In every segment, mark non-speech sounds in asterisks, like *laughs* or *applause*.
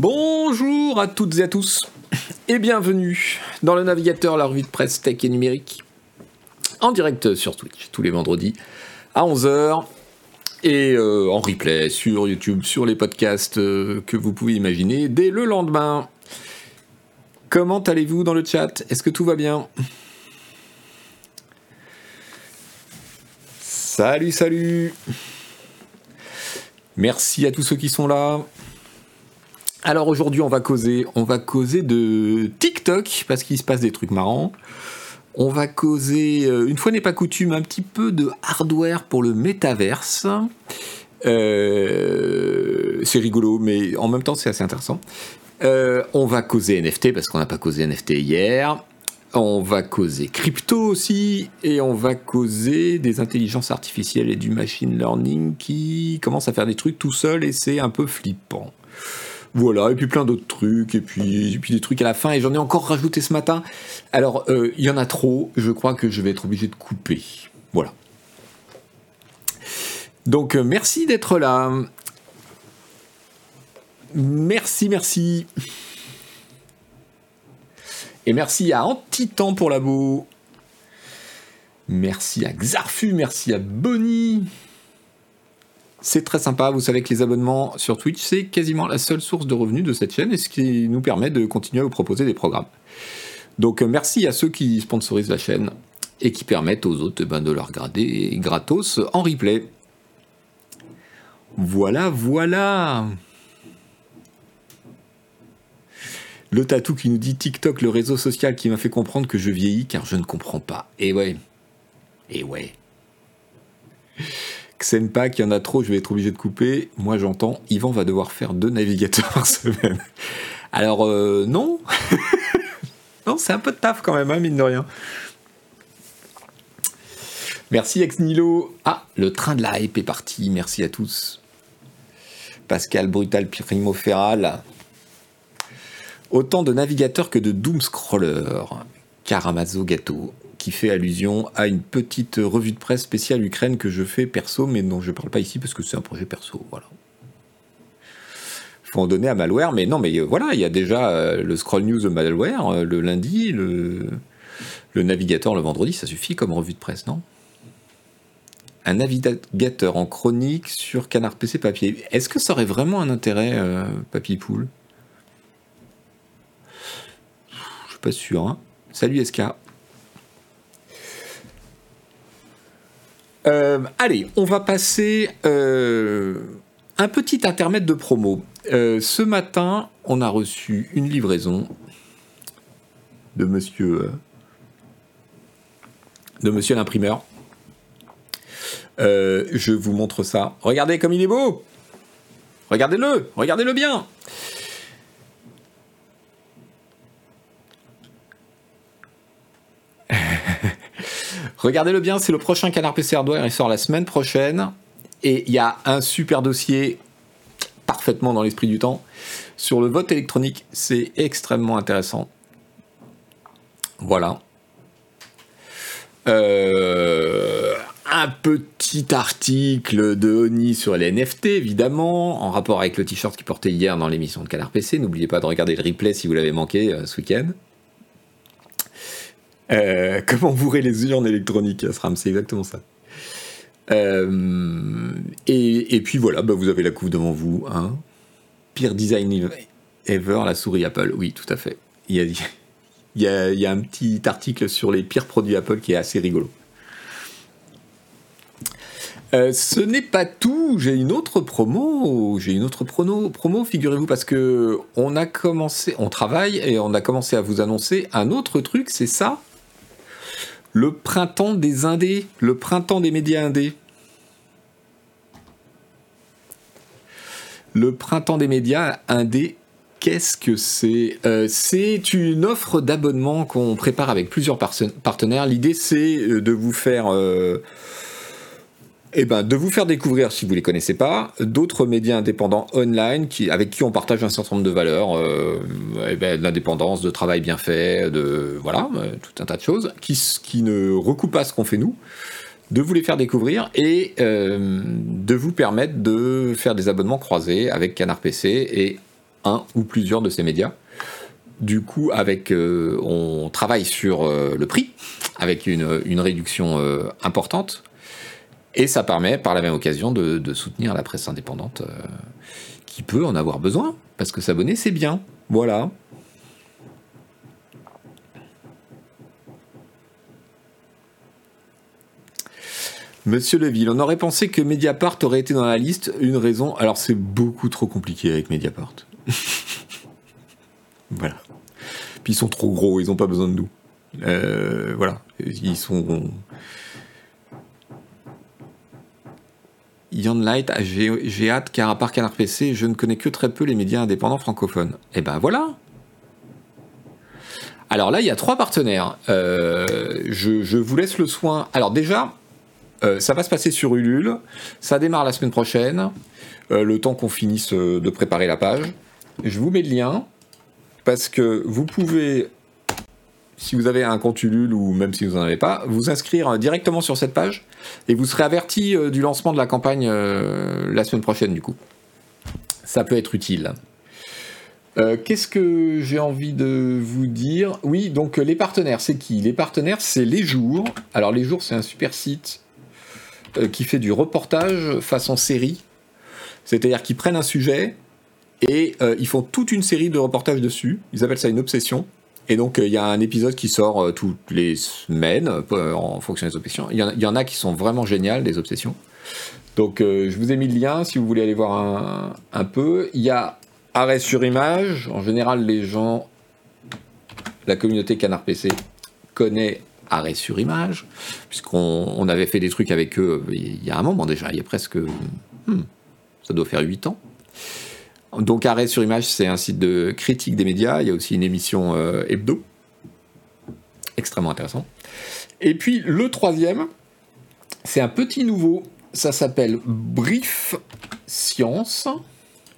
Bonjour à toutes et à tous et bienvenue dans le navigateur La Revue de Presse Tech et Numérique en direct sur Twitch tous les vendredis à 11h et euh, en replay sur YouTube, sur les podcasts euh, que vous pouvez imaginer dès le lendemain. Comment allez-vous dans le chat? Est-ce que tout va bien? Salut, salut Merci à tous ceux qui sont là. Alors aujourd'hui, on va causer, on va causer de TikTok parce qu'il se passe des trucs marrants. On va causer, euh, une fois n'est pas coutume, un petit peu de hardware pour le métaverse. Euh, c'est rigolo, mais en même temps, c'est assez intéressant. Euh, on va causer NFT parce qu'on n'a pas causé NFT hier. On va causer crypto aussi, et on va causer des intelligences artificielles et du machine learning qui commencent à faire des trucs tout seul et c'est un peu flippant. Voilà, et puis plein d'autres trucs, et puis, des trucs à la fin, et j'en ai encore rajouté ce matin. Alors, euh, il y en a trop, je crois que je vais être obligé de couper. Voilà. Donc, euh, merci d'être là. Merci, merci. Et merci à Antitan pour la beau. Merci à Xarfu, merci à Bonnie. C'est très sympa, vous savez que les abonnements sur Twitch, c'est quasiment la seule source de revenus de cette chaîne et ce qui nous permet de continuer à vous proposer des programmes. Donc euh, merci à ceux qui sponsorisent la chaîne et qui permettent aux autres ben, de leur regarder gratos en replay. Voilà, voilà. Le tatou qui nous dit TikTok, le réseau social qui m'a fait comprendre que je vieillis car je ne comprends pas. Et ouais. Et ouais. Xenpack, il y en a trop, je vais être obligé de couper. Moi j'entends, Yvan va devoir faire deux navigateurs par *laughs* semaine. Alors euh, non. *laughs* non, c'est un peu de taf quand même, hein, mine de rien. Merci Ex Nilo. Ah, le train de la hype est parti. Merci à tous. Pascal Brutal Primo Feral. Autant de navigateurs que de doomscrollers. Karamazo Gâteau qui fait allusion à une petite revue de presse spéciale Ukraine que je fais perso, mais dont je ne parle pas ici parce que c'est un projet perso. Voilà. faut en donner à Malware, mais non, mais euh, voilà, il y a déjà euh, le Scroll News de Malware euh, le lundi, le, navigateur le vendredi, ça suffit comme revue de presse, non? Un navigateur en chronique sur Canard PC papier. Est-ce que ça aurait vraiment un intérêt, Papy Poule? Je suis pas sûr. Hein. Salut SK. Euh, allez, on va passer euh, un petit intermède de promo. Euh, ce matin, on a reçu une livraison de monsieur, de monsieur l'imprimeur. je vous montre ça. Regardez comme il est beau. Regardez-le, regardez-le bien. Regardez-le bien, c'est le prochain Canard PC Hardware, il sort la semaine prochaine. Et il y a un super dossier parfaitement dans l'esprit du temps sur le vote électronique. C'est extrêmement intéressant. Voilà. Euh, un petit article de Oni sur les NFT, évidemment, en rapport avec le t-shirt qu'il portait hier dans l'émission de Canard PC. N'oubliez pas de regarder le replay si vous l'avez manqué euh, ce week-end. Euh, comment bourrer les urnes électroniques SRAM, c'est exactement ça. Euh, et, puis voilà, bah, vous avez la couve devant vous. Hein. Pire design ever, la souris Apple. Oui, tout à fait. Il y, a, un petit article sur les pires produits Apple qui est assez rigolo. Euh, ce n'est pas tout. J'ai une autre promo. J'ai une autre promo, promo figurez-vous, parce que on a commencé, on travaille et on a commencé à vous annoncer un autre truc. C'est ça? Le printemps des indés, le printemps des médias indés. Le printemps des médias indés, qu'est-ce que c'est? Euh, C'est une offre d'abonnement qu'on prépare avec plusieurs partenaires. L'idée, c'est euh, de vous faire euh, eh ben, de vous faire découvrir, si vous ne les connaissez pas, d'autres médias indépendants online qui, avec qui on partage un certain nombre de valeurs, euh, eh ben, de travail bien fait, de voilà, euh, tout un tas de choses, qui, ne recoupent pas ce qu'on fait nous, de vous les faire découvrir et euh, de vous permettre de faire des abonnements croisés avec Canard PC et un ou plusieurs de ces médias. Du coup, avec, on travaille sur le prix, avec une, réduction importante. Et ça permet, par la même occasion, de, soutenir la presse indépendante qui peut en avoir besoin, parce que s'abonner, c'est bien. Voilà. Monsieur Leville, on aurait pensé que Mediapart aurait été dans la liste. Une raison, alors c'est beaucoup trop compliqué avec Mediapart. *laughs* voilà. Puis ils sont trop gros, ils n'ont pas besoin de nous. Euh, voilà. Ils sont. Yann Light, j'ai hâte car à part Canard PC, je ne connais que très peu les médias indépendants francophones. Et eh ben voilà. Alors là, il y a trois partenaires. Euh, je, vous laisse le soin. Alors déjà, euh, ça va se passer sur Ulule. Ça démarre la semaine prochaine, euh, le temps qu'on finisse de préparer la page. Je vous mets le lien parce que vous pouvez, si vous avez un compte Ulule ou même si vous n'en avez pas, vous inscrire directement sur cette page et vous serez averti du lancement de la campagne la semaine prochaine du coup. Ça peut être utile. Qu'est-ce que j'ai envie de vous dire? Oui, donc les partenaires, c'est qui? Les partenaires, c'est Les Jours. Alors Les Jours, c'est un super site euh, qui fait du reportage façon série. C'est-à-dire qu'ils prennent un sujet et euh, ils font toute une série de reportages dessus. Ils appellent ça une obsession. Et donc, euh, il y a un épisode qui sort toutes les semaines en fonction des obsessions. Il y, en a, qui sont vraiment géniales, des obsessions. Donc, je vous ai mis le lien si vous voulez aller voir un, un peu. Il y a Arrêt sur image. En général, les gens, la communauté Canard PC connaît arrêt sur image, puisqu'on avait fait des trucs avec eux il y a un moment déjà, il y a presque... Hmm, ça doit faire 8 ans. Donc arrêt sur image, c'est un site de critique des médias, il y a aussi une émission euh, hebdo, extrêmement intéressant. Et puis le troisième, c'est un petit nouveau, ça s'appelle Brief Science,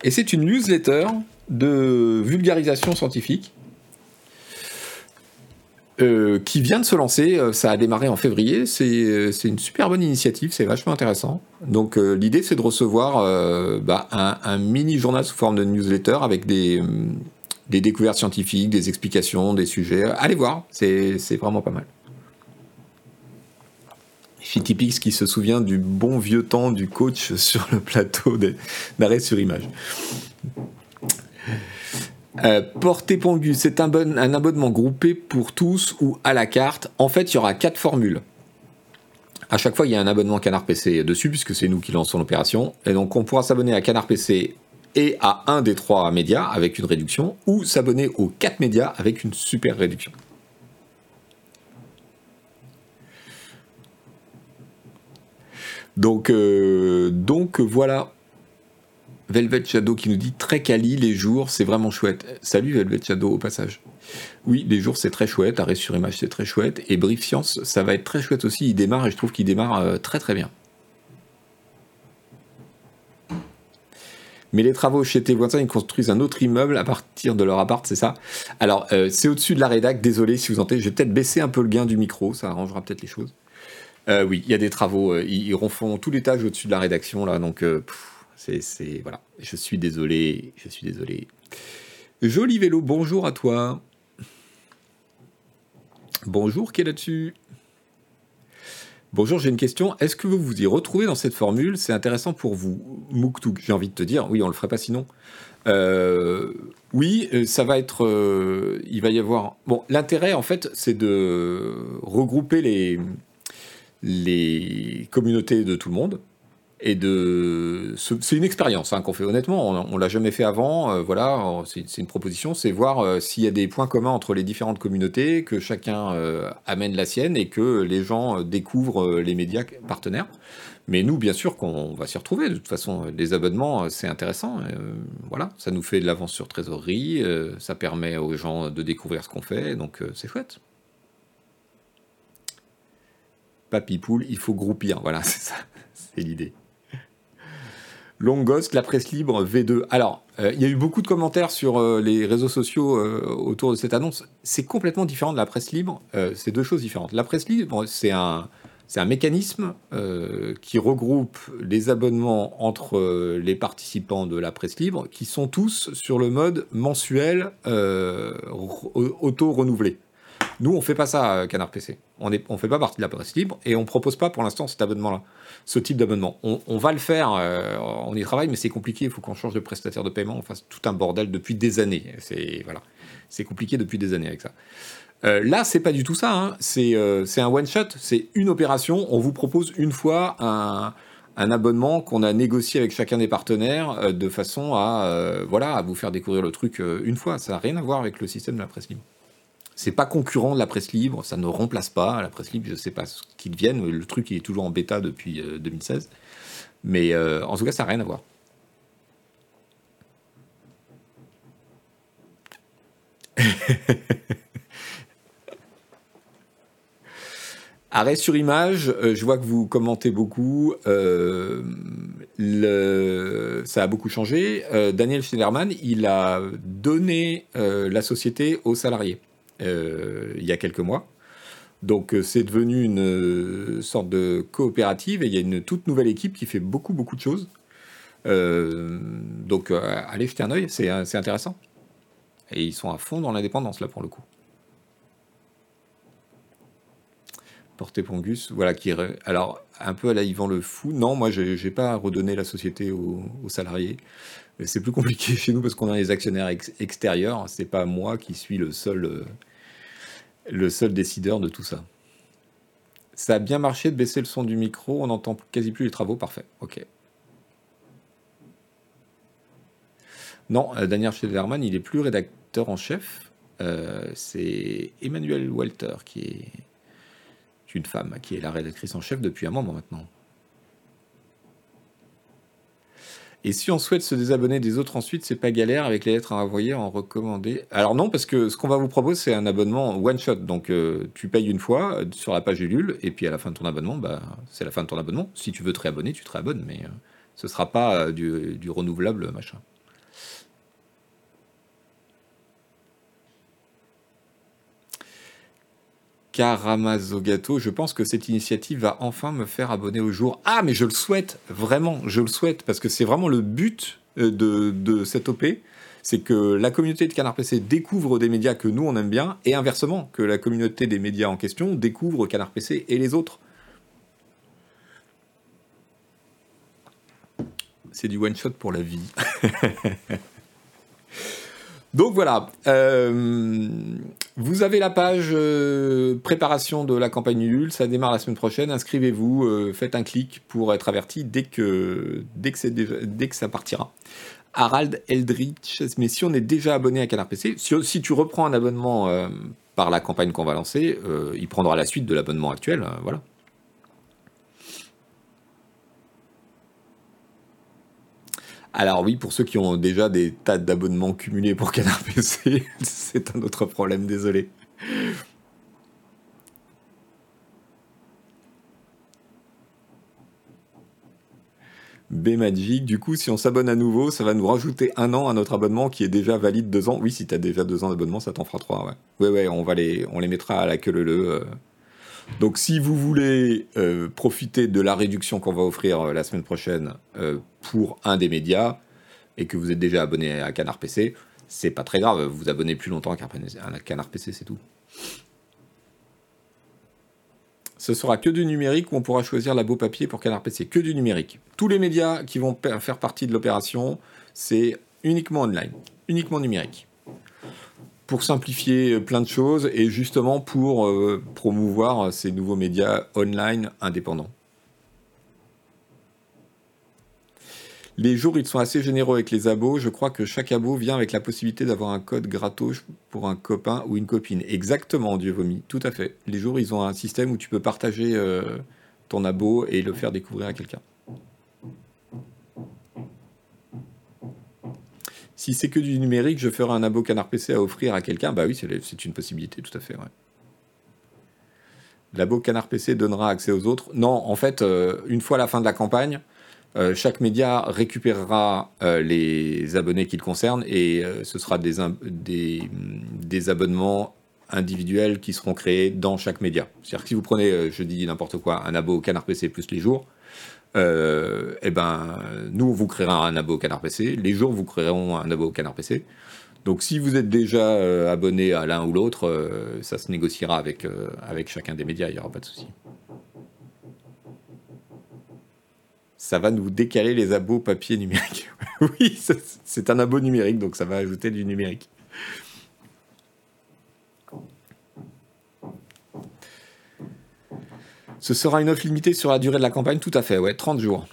et c'est une newsletter de vulgarisation scientifique euh, qui vient de se lancer. Euh, ça a démarré en février. Euh, c'est une super bonne initiative, c'est vachement intéressant. Donc l'idée, c'est de recevoir bah, un, mini journal sous forme de newsletter avec des, des découvertes scientifiques, des explications, des sujets. Allez voir, c'est vraiment pas mal. Fitipix qui se souvient du bon vieux temps du coach sur le plateau d'arrêt sur image. Euh, Porté Pongu, c'est un, abonnement groupé pour tous ou à la carte. En fait, il y aura quatre formules. À chaque fois, il y a un abonnement Canard PC dessus, puisque c'est nous qui lançons l'opération. Et donc, on pourra s'abonner à Canard PC et à un des trois médias avec une réduction, ou s'abonner aux quatre médias avec une super réduction. Donc, euh, donc voilà. Velvet Shadow qui nous dit très quali les jours, c'est vraiment chouette. Salut Velvet Shadow au passage. Oui, les jours c'est très chouette, arrêt sur image c'est très chouette, et Brief Science ça va être très chouette aussi, il démarre et je trouve qu'il démarre euh, très très bien. Mais les travaux chez tes ils construisent un autre immeuble à partir de leur appart, c'est ça? Alors, euh, c'est au-dessus de la rédac, désolé si vous entendez, je vais peut-être baisser un peu le gain du micro, ça arrangera peut-être les choses. Euh, oui, il y a des travaux, ils, refont tout l'étage au-dessus de la rédaction, là, donc... C'est, voilà. Je suis désolé, je suis désolé. Joli vélo, bonjour à toi. Bonjour, qui est là-dessus Bonjour, j'ai une question. Est-ce que vous vous y retrouvez dans cette formule? C'est intéressant pour vous. Mouktouk, j'ai envie de te dire. Oui, on le ferait pas sinon. Euh, oui, euh, ça va être. Euh, il va y avoir. Bon, l'intérêt, en fait, c'est de regrouper les communautés de tout le monde et de c'est une expérience hein, qu'on fait honnêtement on, l'a jamais fait avant euh, voilà c'est une proposition c'est voir euh, s'il y a des points communs entre les différentes communautés que chacun euh, amène la sienne et que les gens découvrent les médias partenaires mais nous bien sûr qu'on va s'y retrouver de toute façon les abonnements c'est intéressant voilà ça nous fait de l'avance sur trésorerie ça permet aux gens de découvrir ce qu'on fait donc c'est chouette Papy Poule, il faut groupir. Voilà, *laughs* c'est ça, c'est l'idée. Longos, la presse libre V2. Alors, euh, il y a eu beaucoup de commentaires sur euh, les réseaux sociaux euh, autour de cette annonce. C'est complètement différent de la presse libre. c'est deux choses différentes. La presse libre, c'est un, c'est un mécanisme qui regroupe les abonnements entre les participants de la presse libre qui sont tous sur le mode mensuel auto-renouvelé. Nous, on fait pas ça, Canard PC. On ne fait pas partie de la presse libre et on propose pas pour l'instant cet abonnement-là, ce type d'abonnement. On, va le faire, on y travaille, mais c'est compliqué. Il faut qu'on change de prestataire de paiement. On fasse tout un bordel depuis des années. C'est compliqué depuis des années avec ça. Euh, là, c'est pas du tout ça. Hein. Euh, c'est un one shot, c'est une opération. On vous propose une fois un, abonnement qu'on a négocié avec chacun des partenaires euh, de façon à à vous faire découvrir le truc une fois. Ça n'a rien à voir avec le système de la presse libre. C'est pas concurrent de la presse libre, ça ne remplace pas la presse libre. Je sais pas ce qu'ils deviennent. Le truc est toujours en bêta depuis 2016, mais en tout cas, ça n'a rien à voir. *laughs* Arrêt sur image, euh, je vois que vous commentez beaucoup. Euh, ça a beaucoup changé. Euh, Daniel Schneiderman, il a donné la société aux salariés il y a quelques mois. Donc c'est devenu une sorte de coopérative et il y a une toute nouvelle équipe qui fait beaucoup beaucoup de choses. donc allez jeter un œil, c'est intéressant. Et ils sont à fond dans l'indépendance là pour le coup. Porté Pongus, voilà, qui alors un peu à la Yvan le fou. Non, moi, j'ai pas redonné la société aux, salariés. C'est plus compliqué *laughs* chez nous parce qu'on a les actionnaires extérieurs. C'est pas moi qui suis le seul, euh, le seul décideur de tout ça. Ça a bien marché de baisser le son du micro. On n'entend quasi plus les travaux. Parfait. Ok. Non, euh, Daniel Schneiderman, il est plus rédacteur en chef. Euh, c'est Emmanuel Walter qui est une femme qui est la rédactrice en chef depuis un moment maintenant. Et si on souhaite se désabonner des autres ensuite, c'est pas galère avec les lettres à envoyer en recommandé. Alors non, parce que ce qu'on va vous proposer, c'est un abonnement one shot. Donc euh, tu payes une fois euh, sur la page Ulule, et puis à la fin de ton abonnement, bah, c'est la fin de ton abonnement. Si tu veux te réabonner, tu te réabonnes, mais euh, ce sera pas du, du renouvelable machin. Karamazogato, je pense que cette initiative va enfin me faire abonner au jour. Ah, mais je le souhaite, vraiment, je le souhaite, parce que c'est vraiment le but euh, de, cette OP, c'est que la communauté de Canard PC découvre des médias que nous on aime bien, et inversement, que la communauté des médias en question découvre Canard PC et les autres. C'est du one shot pour la vie. *laughs* Donc voilà, euh, vous avez la page euh, préparation de la campagne Ulule, ça démarre la semaine prochaine, inscrivez-vous, euh, faites un clic pour être averti dès que, dès que, ça partira. Harald Eldritch, mais si on est déjà abonné à Canard PC, si, tu reprends un abonnement par la campagne qu'on va lancer, il prendra la suite de l'abonnement actuel, voilà. Alors oui, pour ceux qui ont déjà des tas d'abonnements cumulés pour Canard PC, *laughs* c'est un autre problème, désolé. B-Magic, du coup, si on s'abonne à nouveau, ça va nous rajouter un an à notre abonnement qui est déjà valide deux ans. Oui, si tu as déjà deux ans d'abonnement, ça t'en fera trois, ouais. Ouais, ouais, on, va les, on les mettra à la queue le le. Euh. Donc si vous voulez euh, profiter de la réduction qu'on va offrir euh, la semaine prochaine euh, pour un des médias et que vous êtes déjà abonné à Canard PC, c'est pas très grave, vous abonnez plus longtemps à Canard PC, c'est tout. Ce sera que du numérique où on pourra choisir la beau papier pour Canard PC, que du numérique. Tous les médias qui vont faire partie de l'opération, c'est uniquement online, uniquement numérique pour simplifier plein de choses et justement pour euh, promouvoir ces nouveaux médias online indépendants. Les jours, ils sont assez généreux avec les abos. Je crois que chaque abo vient avec la possibilité d'avoir un code gratos pour un copain ou une copine. Exactement, Dieu vomi. Tout à fait. Les jours, ils ont un système où tu peux partager euh, ton abo et le faire découvrir à quelqu'un. Si c'est que du numérique, je ferai un abo Canard PC à offrir à quelqu'un. Bah oui, c'est une possibilité, tout à fait. L'abo Canard PC donnera accès aux autres. Non, en fait, euh, une fois la fin de la campagne, euh, chaque média récupérera euh, les abonnés qu'il concerne et ce sera des, des, des, abonnements individuels qui seront créés dans chaque média. C'est-à-dire que si vous prenez, je dis n'importe quoi, un abo Canard PC plus les jours, eh ben, nous, on vous créera un abo Canard PC, les jours, vous créerons un abo Canard PC. Donc si vous êtes déjà abonné à l'un ou l'autre, ça se négociera avec, avec chacun des médias, il n'y aura pas de souci. ça va nous décaler les abos papier numérique. *laughs* oui, c'est un abo numérique, donc ça va ajouter du numérique. Ce sera une offre limitée sur la durée de la campagne, tout à fait, ouais, 30 jours.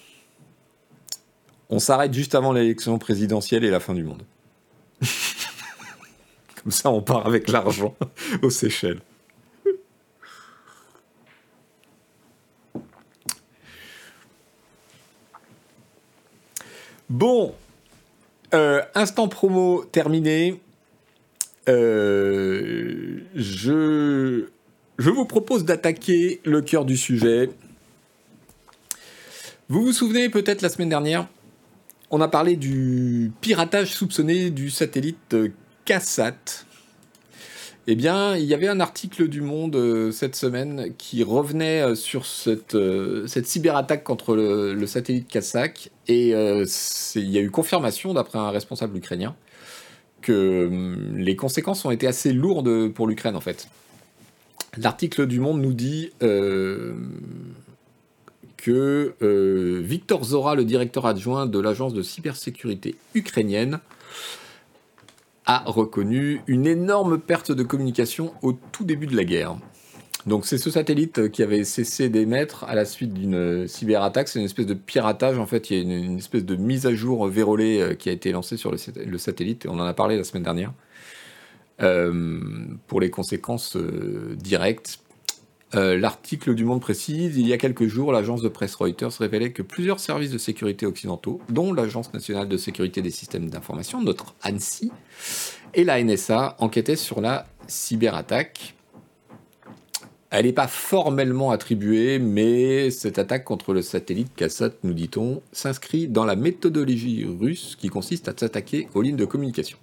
On s'arrête juste avant l'élection présidentielle et la fin du monde. *laughs* Comme ça, on part avec l'argent *laughs* aux Seychelles. Bon, euh, instant promo terminé. Euh, je, je vous propose d'attaquer le cœur du sujet. Vous vous souvenez peut-être la semaine dernière, on a parlé du piratage soupçonné du satellite CASAT eh bien, il y avait un article du Monde euh, cette semaine qui revenait euh, sur cette, euh, cyberattaque contre le, satellite Kasak. Et il y a eu confirmation, d'après un responsable ukrainien, que hum, les conséquences ont été assez lourdes pour l'Ukraine, en fait. L'article du Monde nous dit que Victor Zora, le directeur adjoint de l'agence de cybersécurité ukrainienne, a reconnu une énorme perte de communication au tout début de la guerre. Donc c'est ce satellite qui avait cessé d'émettre à la suite d'une cyberattaque. C'est une espèce de piratage. En fait, il y a une, espèce de mise à jour vérolée euh, qui a été lancée sur le, satellite. On en a parlé la semaine dernière. Euh, pour les conséquences euh, directes. L'article du Monde précise, il y a quelques jours, l'agence de presse Reuters révélait que plusieurs services de sécurité occidentaux, dont l'Agence nationale de sécurité des systèmes d'information, notre ANSI, et la NSA enquêtaient sur la cyberattaque. Elle n'est pas formellement attribuée, mais cette attaque contre le satellite Kassat, nous dit-on, s'inscrit dans la méthodologie russe qui consiste à s'attaquer aux lignes de communication.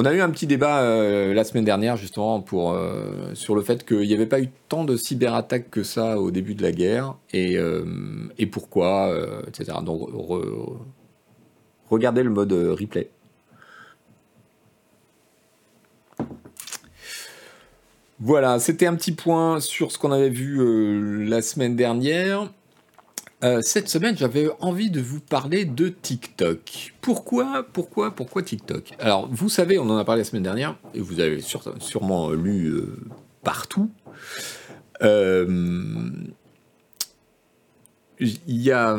On a eu un petit débat euh, la semaine dernière justement pour, euh, sur le fait qu'il n'y avait pas eu tant de cyberattaques que ça au début de la guerre et, euh, pourquoi, etc. Donc regardez le mode replay. Voilà, c'était un petit point sur ce qu'on avait vu la semaine dernière. Euh, cette semaine, j'avais envie de vous parler de TikTok. Pourquoi, pourquoi, pourquoi TikTok? Alors, vous savez, on en a parlé la semaine dernière, et vous avez sûrement lu euh, partout. Il y a,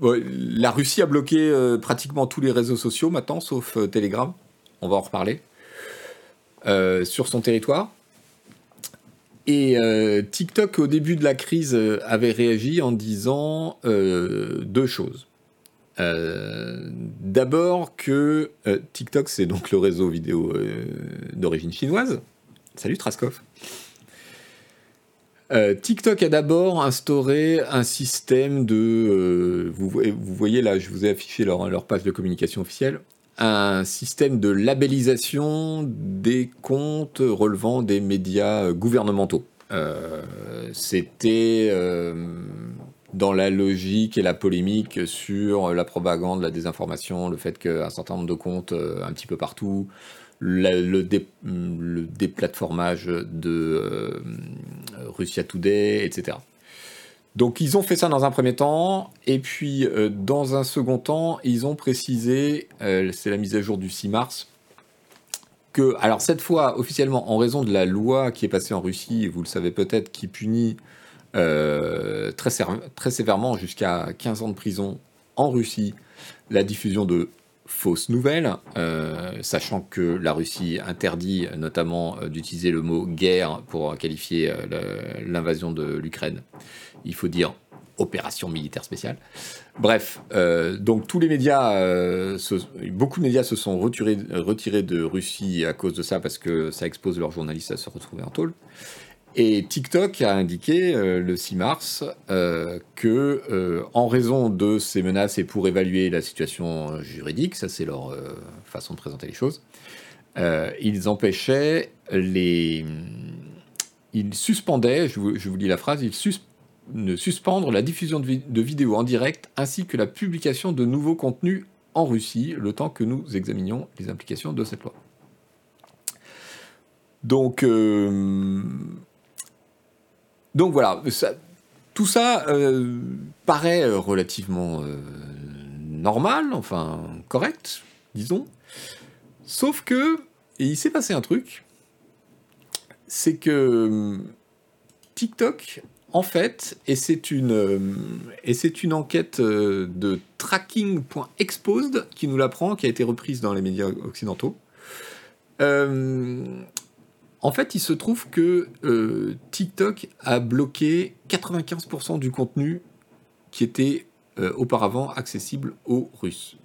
la Russie a bloqué pratiquement tous les réseaux sociaux maintenant, sauf Telegram. On va en reparler. sur son territoire. Et euh, TikTok, au début de la crise, euh, avait réagi en disant euh, deux choses. D'abord que TikTok, c'est donc le réseau vidéo d'origine chinoise. Salut Traskov. TikTok a d'abord instauré un système de... Vous, voyez là, je vous ai affiché leur page de communication officielle un système de labellisation des comptes relevant des médias gouvernementaux. Euh, c'était euh, dans la logique et la polémique sur la propagande, la désinformation, le fait qu'un certain nombre de comptes euh, un petit peu partout, le, déplatformage de Russia Today, etc. Donc ils ont fait ça dans un premier temps, et puis euh, dans un second temps, ils ont précisé, euh, c'est la mise à jour du 6 mars, que, alors cette fois, officiellement, en raison de la loi qui est passée en Russie, vous le savez peut-être, qui punit euh, très, très sévèrement jusqu'à 15 ans de prison en Russie la diffusion de fausses nouvelles, sachant que la Russie interdit notamment d'utiliser le mot guerre pour qualifier l'invasion de l'Ukraine il faut dire opération militaire spéciale. Bref, euh, donc tous les médias, euh, beaucoup de médias se sont retirés, retirés, de Russie à cause de ça parce que ça expose leurs journalistes à se retrouver en tôle. Et TikTok a indiqué euh, le 6 mars que, en raison de ces menaces et pour évaluer la situation juridique, ça c'est leur façon de présenter les choses, ils empêchaient les. Ils suspendaient, je vous, je vous lis la phrase, ils ne suspendre la diffusion de, vidéos en direct ainsi que la publication de nouveaux contenus en Russie, le temps que nous examinions les implications de cette loi. Donc, euh, donc voilà, tout ça euh, paraît relativement euh, normal, enfin correct, disons. Sauf que, et il s'est passé un truc, c'est que TikTok en fait, et c'est une, euh, et c'est une enquête euh, de tracking.exposed qui nous l'apprend, qui a été reprise dans les médias occidentaux. Euh, en fait, il se trouve que TikTok a bloqué 95% du contenu qui était auparavant accessible aux Russes.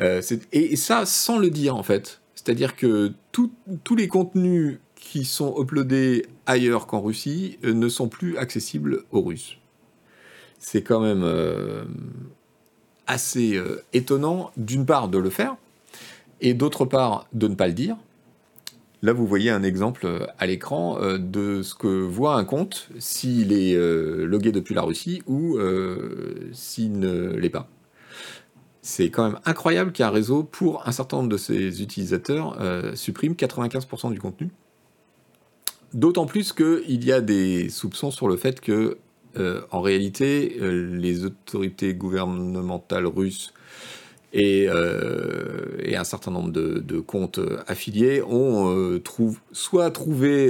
et, ça sans le dire en fait. C'est-à-dire que tous les contenus qui sont uploadés ailleurs qu'en Russie euh, ne sont plus accessibles aux Russes. C'est quand même euh, assez euh, étonnant, d'une part, de le faire, et d'autre part, de ne pas le dire. Là, vous voyez un exemple à l'écran de ce que voit un compte s'il est logué depuis la Russie ou s'il ne l'est pas. C'est quand même incroyable qu'un réseau, pour un certain nombre de ses utilisateurs, supprime 95% du contenu. D'autant plus qu'il y a des soupçons sur le fait que, euh, en réalité, euh, les autorités gouvernementales russes et, euh, un certain nombre de, comptes affiliés ont soit trouvé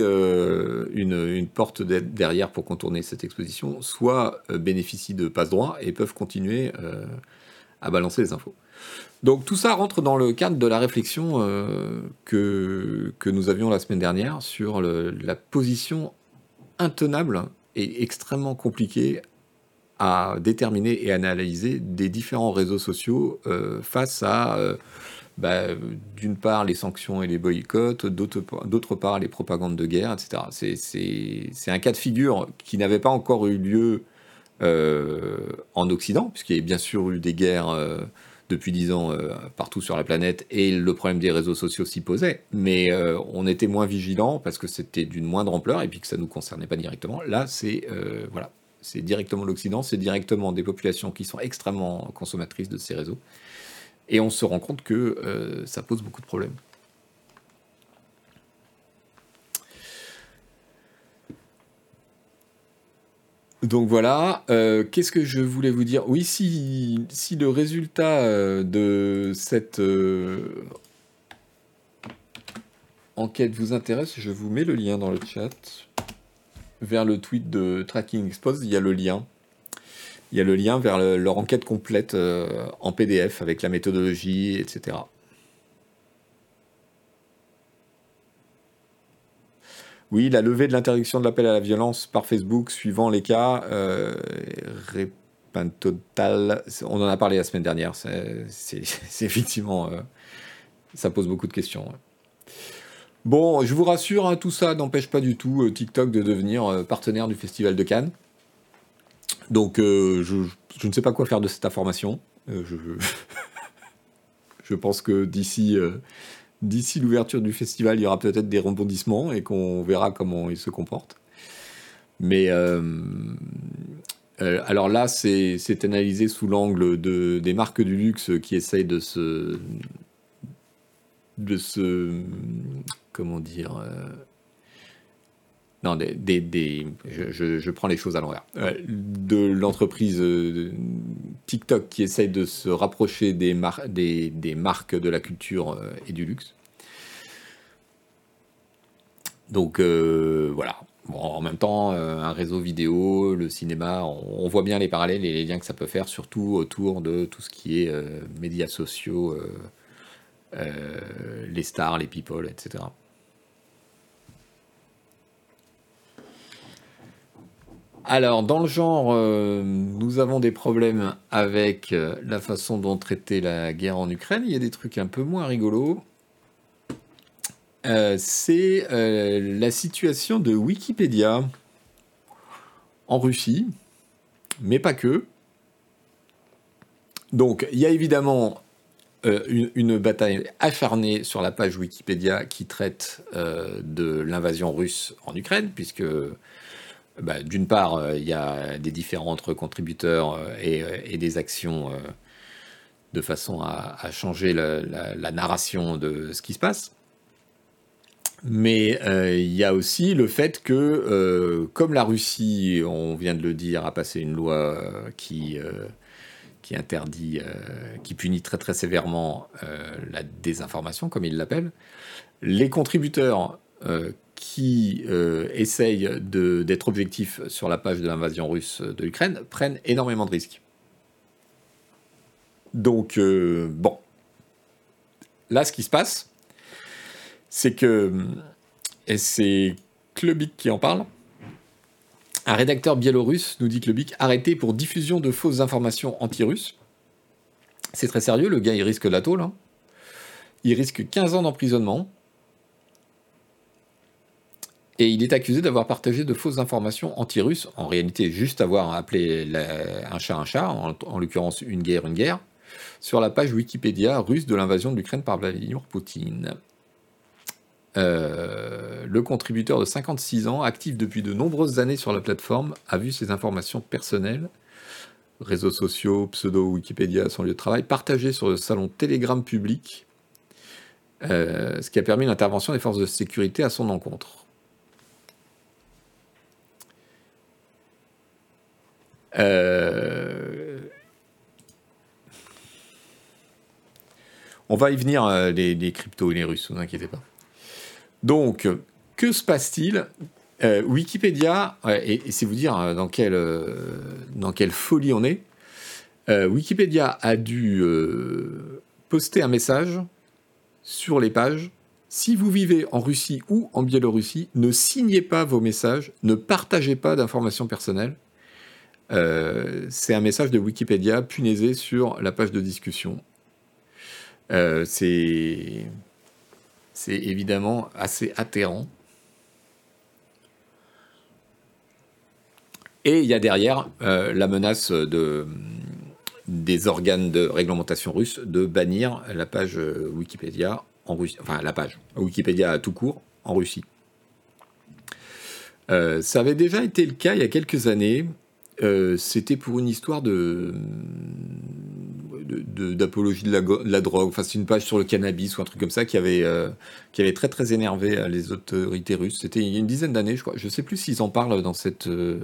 une, porte derrière pour contourner cette exposition, soit bénéficient de passe-droit et peuvent continuer à balancer les infos. Donc tout ça rentre dans le cadre de la réflexion euh, que nous avions la semaine dernière sur la position intenable et extrêmement compliquée à déterminer et analyser des différents réseaux sociaux euh, face à, euh, bah, d'une part, les sanctions et les boycotts, d'autre part, les propagandes de guerre, etc. C'est un cas de figure qui n'avait pas encore eu lieu en Occident, puisqu'il y a bien sûr eu des guerres depuis dix ans euh, partout sur la planète et le problème des réseaux sociaux s'y posait. Mais euh, on était moins vigilant parce que c'était d'une moindre ampleur et puis que ça ne nous concernait pas directement. Là, c'est euh, voilà, c'est directement l'Occident, c'est directement des populations qui sont extrêmement consommatrices de ces réseaux. Et on se rend compte que ça pose beaucoup de problèmes. Donc voilà, euh, qu'est-ce que je voulais vous dire? Oui, si, le résultat euh, de cette euh, enquête vous intéresse, je vous mets le lien dans le chat. Vers le tweet de Tracking Expose, il y a le lien. Il y a le lien vers leur enquête complète en PDF avec la méthodologie, etc. Oui, la levée de l'interdiction de l'appel à la violence par Facebook suivant les cas. Euh, total, on en a parlé la semaine dernière. C'est *laughs* effectivement. Euh, ça pose beaucoup de questions. Bon, je vous rassure, hein, tout ça n'empêche pas du tout euh, TikTok de devenir euh, partenaire du Festival de Cannes. Donc, je, je, ne sais pas quoi faire de cette information. *laughs* je, pense que d'ici l'ouverture du festival, il y aura peut-être des rebondissements et qu'on verra comment ils se comportent. Mais euh, euh, alors là, c'est analysé sous l'angle de, des marques du luxe qui essayent de se. De se. comment dire. Euh, non, des, je, prends les choses à l'envers. de l'entreprise TikTok qui essaye de se rapprocher des, des, des marques de la culture et du luxe. Donc euh, voilà. en même temps, euh, un réseau vidéo, le cinéma, on, voit bien les parallèles et les liens que ça peut faire, surtout autour de tout ce qui est euh, médias sociaux, les stars, les people, etc. Alors, dans le genre, nous avons des problèmes avec la façon dont traiter la guerre en Ukraine. Il y a des trucs un peu moins rigolos. Euh, c'est euh, la situation de Wikipédia en Russie, mais pas que. Donc, il y a évidemment euh, une, bataille acharnée sur la page Wikipédia qui traite euh, de l'invasion russe en Ukraine, puisque bah, d'une part, il y a des différents entre contributeurs et, des actions de façon à, changer la, narration de ce qui se passe. Mais il y a aussi le fait que, comme la Russie, on vient de le dire, a passé une loi qui qui interdit, euh, qui punit très très sévèrement euh, la désinformation, comme il l'appelle. Les contributeurs euh, qui essayent d'être objectifs sur la page de l'invasion russe de l'Ukraine prennent énormément de risques. Donc, bon. Là, ce qui se passe, c'est que, et c'est Clubic qui en parle, un rédacteur biélorusse nous dit que le BIC arrêté pour diffusion de fausses informations anti-russes. C'est très sérieux, le gars il risque la tôle. Hein. Il risque 15 ans d'emprisonnement. Et il est accusé d'avoir partagé de fausses informations anti-russes, en réalité juste avoir appelé un chat un chat, en l'occurrence une guerre une guerre, sur la page Wikipédia russe de l'invasion de l'Ukraine par Vladimir Poutine. Euh, le contributeur de 56 ans, actif depuis de nombreuses années sur la plateforme, a vu ses informations personnelles, réseaux sociaux, pseudo Wikipédia, son lieu de travail, partagées sur le salon Telegram public, euh, ce qui a permis l'intervention des forces de sécurité à son encontre. Euh, on va y venir, les, les cryptos et les Russes, ne vous inquiétez pas. Donc, que se passe-t-il? Euh, Wikipédia, et, c'est vous dire euh, dans quelle, euh, dans quelle folie on est, Wikipédia a dû poster un message sur les pages. Si vous vivez en Russie ou en Biélorussie, ne signez pas vos messages, ne partagez pas d'informations personnelles. c'est un message de Wikipédia punaisé sur la page de discussion. c'est c'est évidemment assez atterrant. Et il y a derrière euh, la menace de, des organes de réglementation russes de bannir la page Wikipédia en Russie, enfin la page Wikipédia tout court en Russie. Euh, ça avait déjà été le cas il y a quelques années. Euh, c'était pour une histoire de d'apologie de, la, drogue. Enfin, c'est une page sur le cannabis ou un truc comme ça qui avait, euh, qui avait très très énervé euh, les autorités russes. C'était il y a une dizaine d'années, je crois. Je sais plus s'ils en parlent dans cette euh,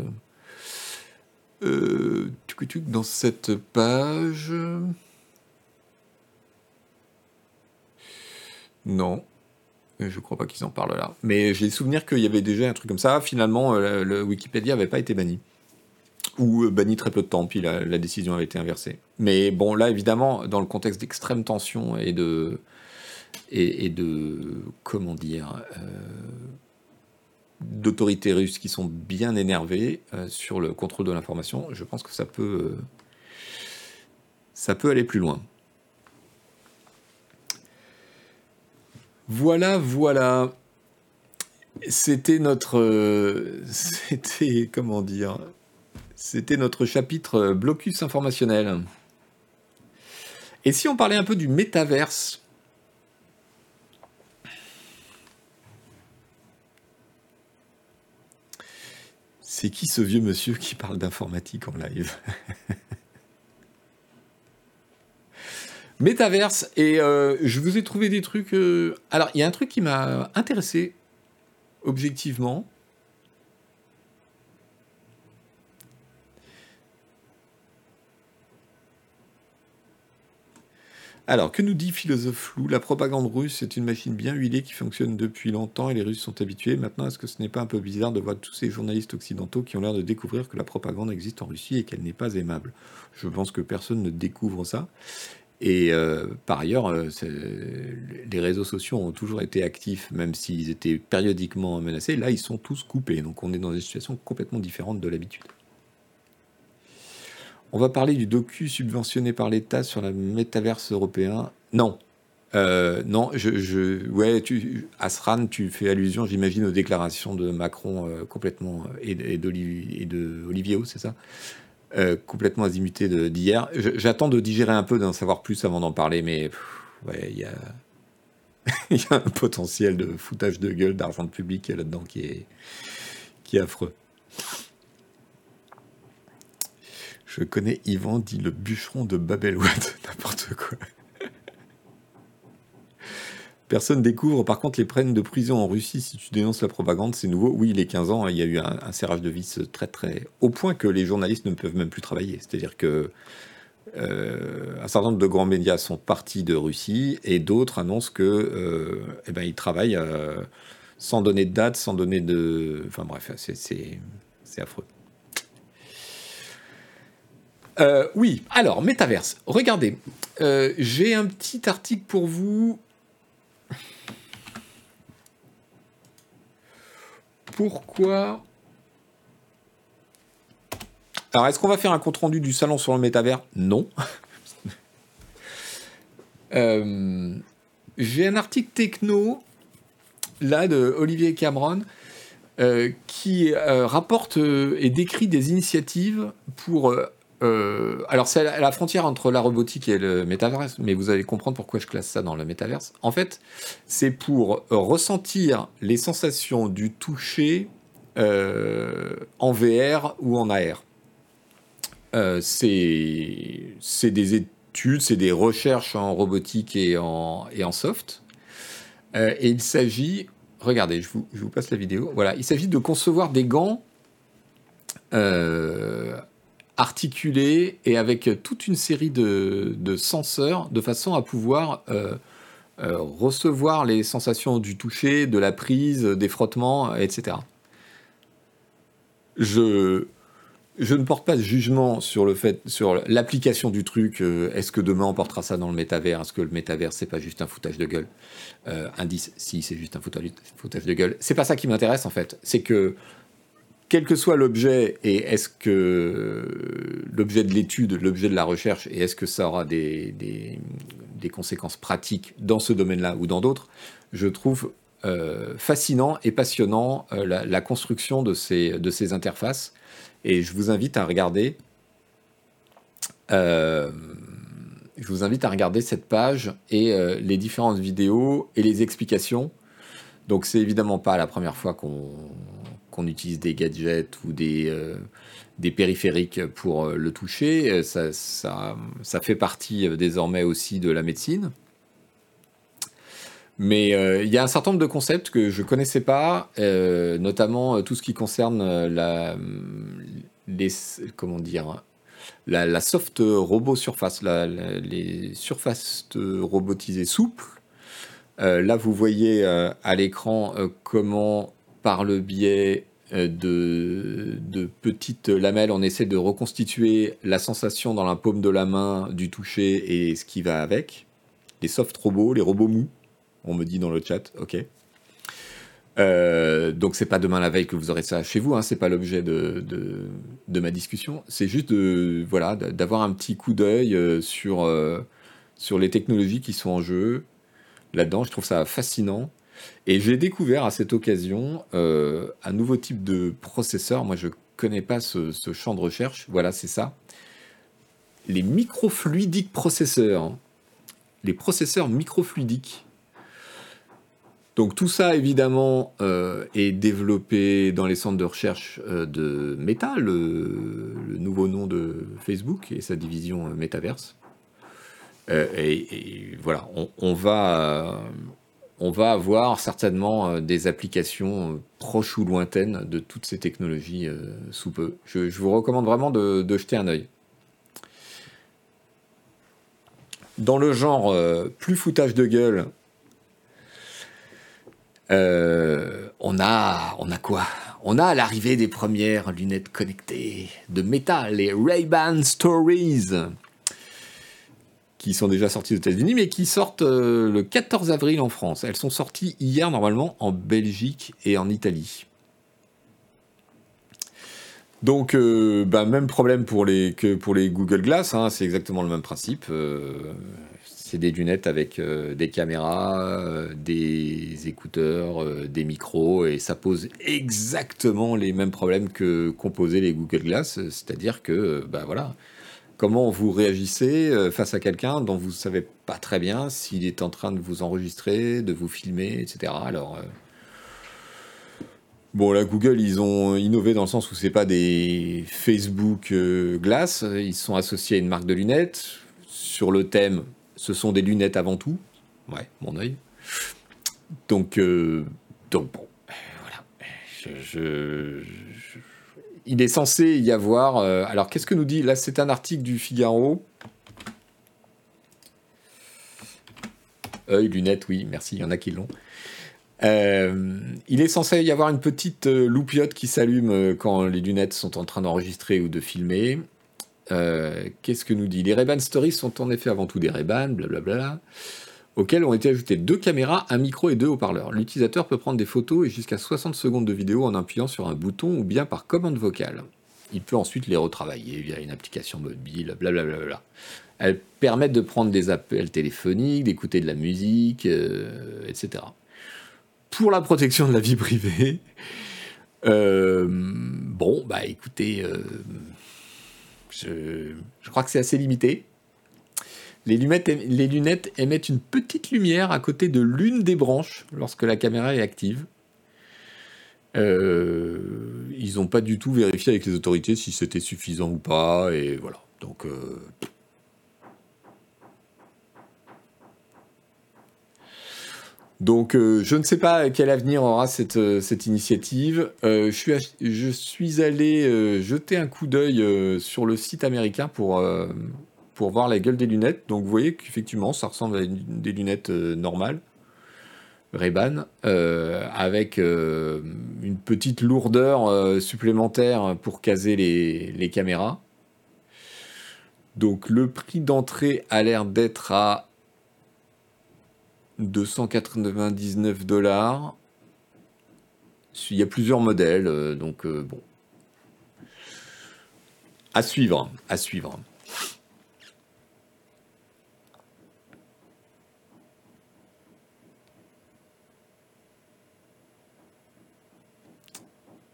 dans cette page. Non. Je crois pas qu'ils en parlent là. Mais j'ai le souvenir qu'il y avait déjà un truc comme ça. Finalement, le Wikipédia n'avait pas été banni ou euh, banni très peu de temps, puis la, décision avait été inversée. Mais bon, là, évidemment, dans le contexte d'extrême tension et de, et, de comment dire, euh, d'autorités russes qui sont bien énervées euh, sur le contrôle de l'information, je pense que ça peut, ça peut aller plus loin. Voilà, voilà. C'était notre, *laughs* c'était comment dire, c'était notre chapitre euh, blocus informationnel. Et si on parlait un peu du métaverse? C'est qui ce vieux monsieur qui parle d'informatique en live? *laughs* Métaverse, et euh, je vous ai trouvé des trucs... Euh, alors, il y a un truc qui m'a intéressé, objectivement. Alors, que nous dit philosophe flou? La propagande russe est une machine bien huilée qui fonctionne depuis longtemps et les Russes sont habitués. Maintenant, est-ce que ce n'est pas un peu bizarre de voir tous ces journalistes occidentaux qui ont l'air de découvrir que la propagande existe en Russie et qu'elle n'est pas aimable? Je pense que personne ne découvre ça. Et euh, par ailleurs, euh, les réseaux sociaux ont toujours été actifs, même s'ils étaient périodiquement menacés. Là, ils sont tous coupés. Donc, on est dans une situation complètement différente de l'habitude. On va parler du docu subventionné par l'État sur la métaverse européen. Non. Euh, non, je, ouais, tu, Asran, tu fais allusion, j'imagine, aux déclarations de Macron euh, complètement euh, et, et d'Olivier c'est ça? Euh, complètement azimuté d'hier. J'attends de digérer un peu, d'en savoir plus avant d'en parler, mais *laughs* il y a, un potentiel de foutage de gueule, d'argent public là-dedans qui est affreux. Je connais Yvan, dit le bûcheron de Babelwood, *laughs* n'importe quoi. Personne découvre par contre les prennent de prison en Russie si tu dénonces la propagande, c'est nouveau. Oui, les 15 ans, il y a eu un, serrage de vis très très... au point que les journalistes ne peuvent même plus travailler. C'est-à-dire que euh, un certain nombre de grands médias sont partis de Russie et d'autres annoncent que euh, eh ben, travaillent euh, sans donner de date, sans donner de... Enfin bref, c'est affreux. Oui, alors, métaverse. Regardez, j'ai un petit article pour vous pourquoi? Alors, est-ce qu'on va faire un compte rendu du salon sur le métavers Non. *laughs* Euh, j'ai un article techno, là, de Olivier Cameron, euh, qui euh, rapporte et décrit des initiatives pour euh, alors, c'est la, frontière entre la robotique et le métaverse, mais vous allez comprendre pourquoi je classe ça dans le métaverse. En fait, c'est pour ressentir les sensations du toucher euh, en VR ou en AR. Euh, c'est des études, c'est des recherches en robotique et en, et en soft. et il s'agit, regardez, je vous, je vous, passe la vidéo. Voilà, il s'agit de concevoir des gants articulé et avec toute une série de, senseurs de façon à pouvoir euh, euh, recevoir les sensations du toucher, de la prise, des frottements, etc. Je, je ne porte pas de jugement sur le fait, sur l'application du truc. Euh, est-ce que demain on portera ça dans le métavers Est-ce que le métavers c'est pas juste un foutage de gueule Indice, si c'est juste un foutage, foutage de gueule. C'est pas ça qui m'intéresse en fait. C'est que quel que soit l'objet, et est-ce que l'objet de l'étude, l'objet de la recherche, et est-ce que ça aura des, conséquences pratiques dans ce domaine-là ou dans d'autres, je trouve euh, fascinant et passionnant euh, la, construction de ces, interfaces. Et je vous invite à regarder. Euh, je vous invite à regarder cette page et les différentes vidéos et les explications. Donc c'est évidemment pas la première fois qu'on qu'on utilise des gadgets ou des, euh, périphériques pour euh, le toucher. Euh, ça, ça, fait partie désormais aussi de la médecine. Mais il y a un certain nombre de concepts que je ne connaissais pas, notamment tout ce qui concerne la, les, comment dire, la, la soft robot surface, les surfaces robotisées souples. là, vous voyez à l'écran comment par le biais euh, de, petites lamelles, on essaie de reconstituer la sensation dans la paume de la main du toucher et ce qui va avec. Les soft robots, les robots mous, on me dit dans le chat, ok. Euh, donc c'est pas demain la veille que vous aurez ça chez vous, hein, c'est pas l'objet de, de, ma discussion. C'est juste de voilà d'avoir un petit coup d'œil euh, sur sur les technologies qui sont en jeu là-dedans. Je trouve ça fascinant. Et j'ai découvert à cette occasion euh, un nouveau type de processeur. Moi, je connais pas ce, champ de recherche. Voilà, c'est ça. Les microfluidiques processeurs. Les processeurs microfluidiques. Donc tout ça, évidemment, euh, est développé dans les centres de recherche euh, de Meta, le, nouveau nom de Facebook et sa division Metaverse. Et, voilà, on va on va avoir certainement euh, des applications euh, proches ou lointaines de toutes ces technologies euh, sous peu. Je, vous recommande vraiment de, jeter un œil. Dans le genre plus foutage de gueule, on a, on a quoi? On a l'arrivée des premières lunettes connectées de métal, les Ray-Ban Stories qui sont déjà sorties aux États-Unis, mais qui sortent euh, le 14 avril en France. Elles sont sorties hier normalement en Belgique et en Italie. Donc, euh, bah, même problème pour les, que pour les Google Glass, hein, c'est exactement le même principe. Euh, C'est des lunettes avec des caméras, des écouteurs, des micros, et ça pose exactement les mêmes problèmes que composaient les Google Glass, c'est-à-dire que, bah voilà, comment vous réagissez face à quelqu'un dont vous ne savez pas très bien s'il est en train de vous enregistrer, de vous filmer, etc. Alors, Bon, là, Google, ils ont innové dans le sens où c'est pas des Facebook Glass, ils sont associés à une marque de lunettes. Sur le thème, ce sont des lunettes avant tout. Ouais, mon œil. Donc, euh, donc bon, voilà. Il est censé y avoir. Euh, alors, qu'est-ce que nous dit Là, c'est un article du Figaro. Œil, lunettes, oui, merci, il y en a qui l'ont. Euh, il est censé y avoir une petite loupiote qui s'allume quand les lunettes sont en train d'enregistrer ou de filmer. Euh, qu'est-ce que nous dit? Les Ray-Ban Stories sont en effet avant tout des Ray-Ban, blablabla, auxquels ont été ajoutés deux caméras, un micro et deux haut-parleurs. L'utilisateur peut prendre des photos et jusqu'à 60 secondes de vidéo en appuyant sur un bouton ou bien par commande vocale. Il peut ensuite les retravailler via une application mobile, blablabla. Elles permettent de prendre des appels téléphoniques, d'écouter de la musique, euh, etc. Pour la protection de la vie privée, euh, bon, bah écoutez, je, crois que c'est assez limité. Les lunettes, émettent une petite lumière à côté de l'une des branches lorsque la caméra est active. Euh, ils n'ont pas du tout vérifié avec les autorités si c'était suffisant ou pas, et voilà. Donc, euh, Donc euh, je ne sais pas quel avenir aura cette, initiative. Je, suis, allé jeter un coup d'œil sur le site américain pour, pour voir la gueule des lunettes. Donc vous voyez qu'effectivement ça ressemble à des lunettes normales. Ray-Ban, avec une petite lourdeur supplémentaire pour caser les, les caméras. Donc le prix d'entrée a l'air d'être à 299 dollars. Il y a plusieurs modèles, euh, donc euh, bon. À suivre, à suivre.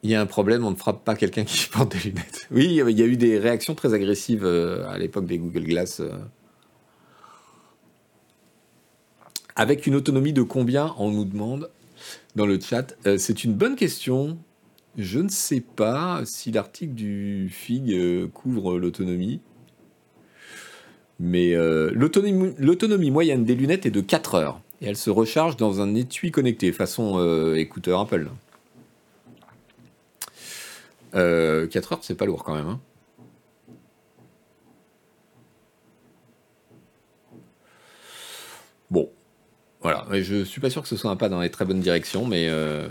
Il y a un problème, on ne frappe pas quelqu'un qui *laughs* porte des lunettes. Oui, il y a eu des réactions très agressives euh, à l'époque des Google Glass. Avec une autonomie de combien On nous demande dans le chat. Euh, c'est une bonne question. Je ne sais pas si l'article du FIG euh, couvre l'autonomie. Mais euh, l'autonomie moyenne des lunettes est de 4 heures. Et elle se recharge dans un étui connecté, façon écouteur Apple. 4 heures, c'est pas lourd quand même. Hein. Bon, voilà, je suis pas sûr que ce soit un pas dans les très bonnes directions, mais euh,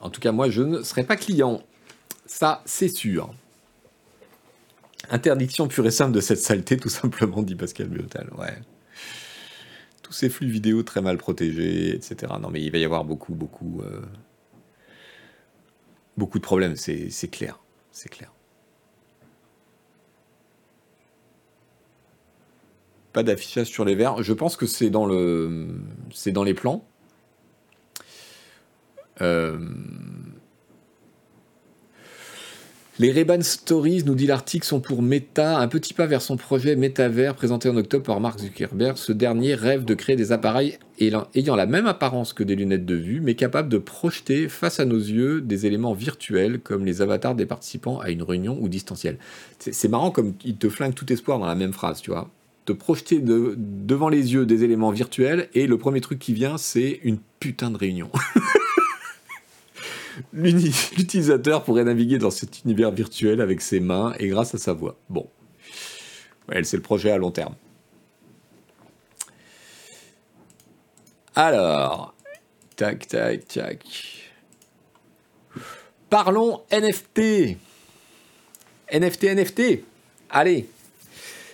en tout cas, moi, je ne serai pas client. Ça, c'est sûr. Interdiction pure et simple de cette saleté, tout simplement, dit Pascal Biotal. Ouais. Tous ces flux vidéo très mal protégés, etc. Non, mais il va y avoir beaucoup, beaucoup, euh, beaucoup de problèmes, c'est clair. C'est clair. Pas d'affichage sur les verres. Je pense que c'est dans le, c'est dans les plans. Euh, les Reban Stories, nous dit l'article, sont pour Meta, un petit pas vers son projet Metaverse présenté en octobre par Mark Zuckerberg. Ce dernier rêve de créer des appareils ayant la même apparence que des lunettes de vue, mais capables de projeter face à nos yeux des éléments virtuels comme les avatars des participants à une réunion ou distancielle. C'est marrant comme il te flingue tout espoir dans la même phrase, tu vois te projeter devant les yeux des éléments virtuels et le premier truc qui vient, c'est une putain de réunion. *laughs* *laughs* L'utilisateur pourrait naviguer dans cet univers virtuel avec ses mains et grâce à sa voix. Bon. c'est le projet à long terme. Alors, tac, tac, tac. Parlons NFT. NFT, NFT. Allez,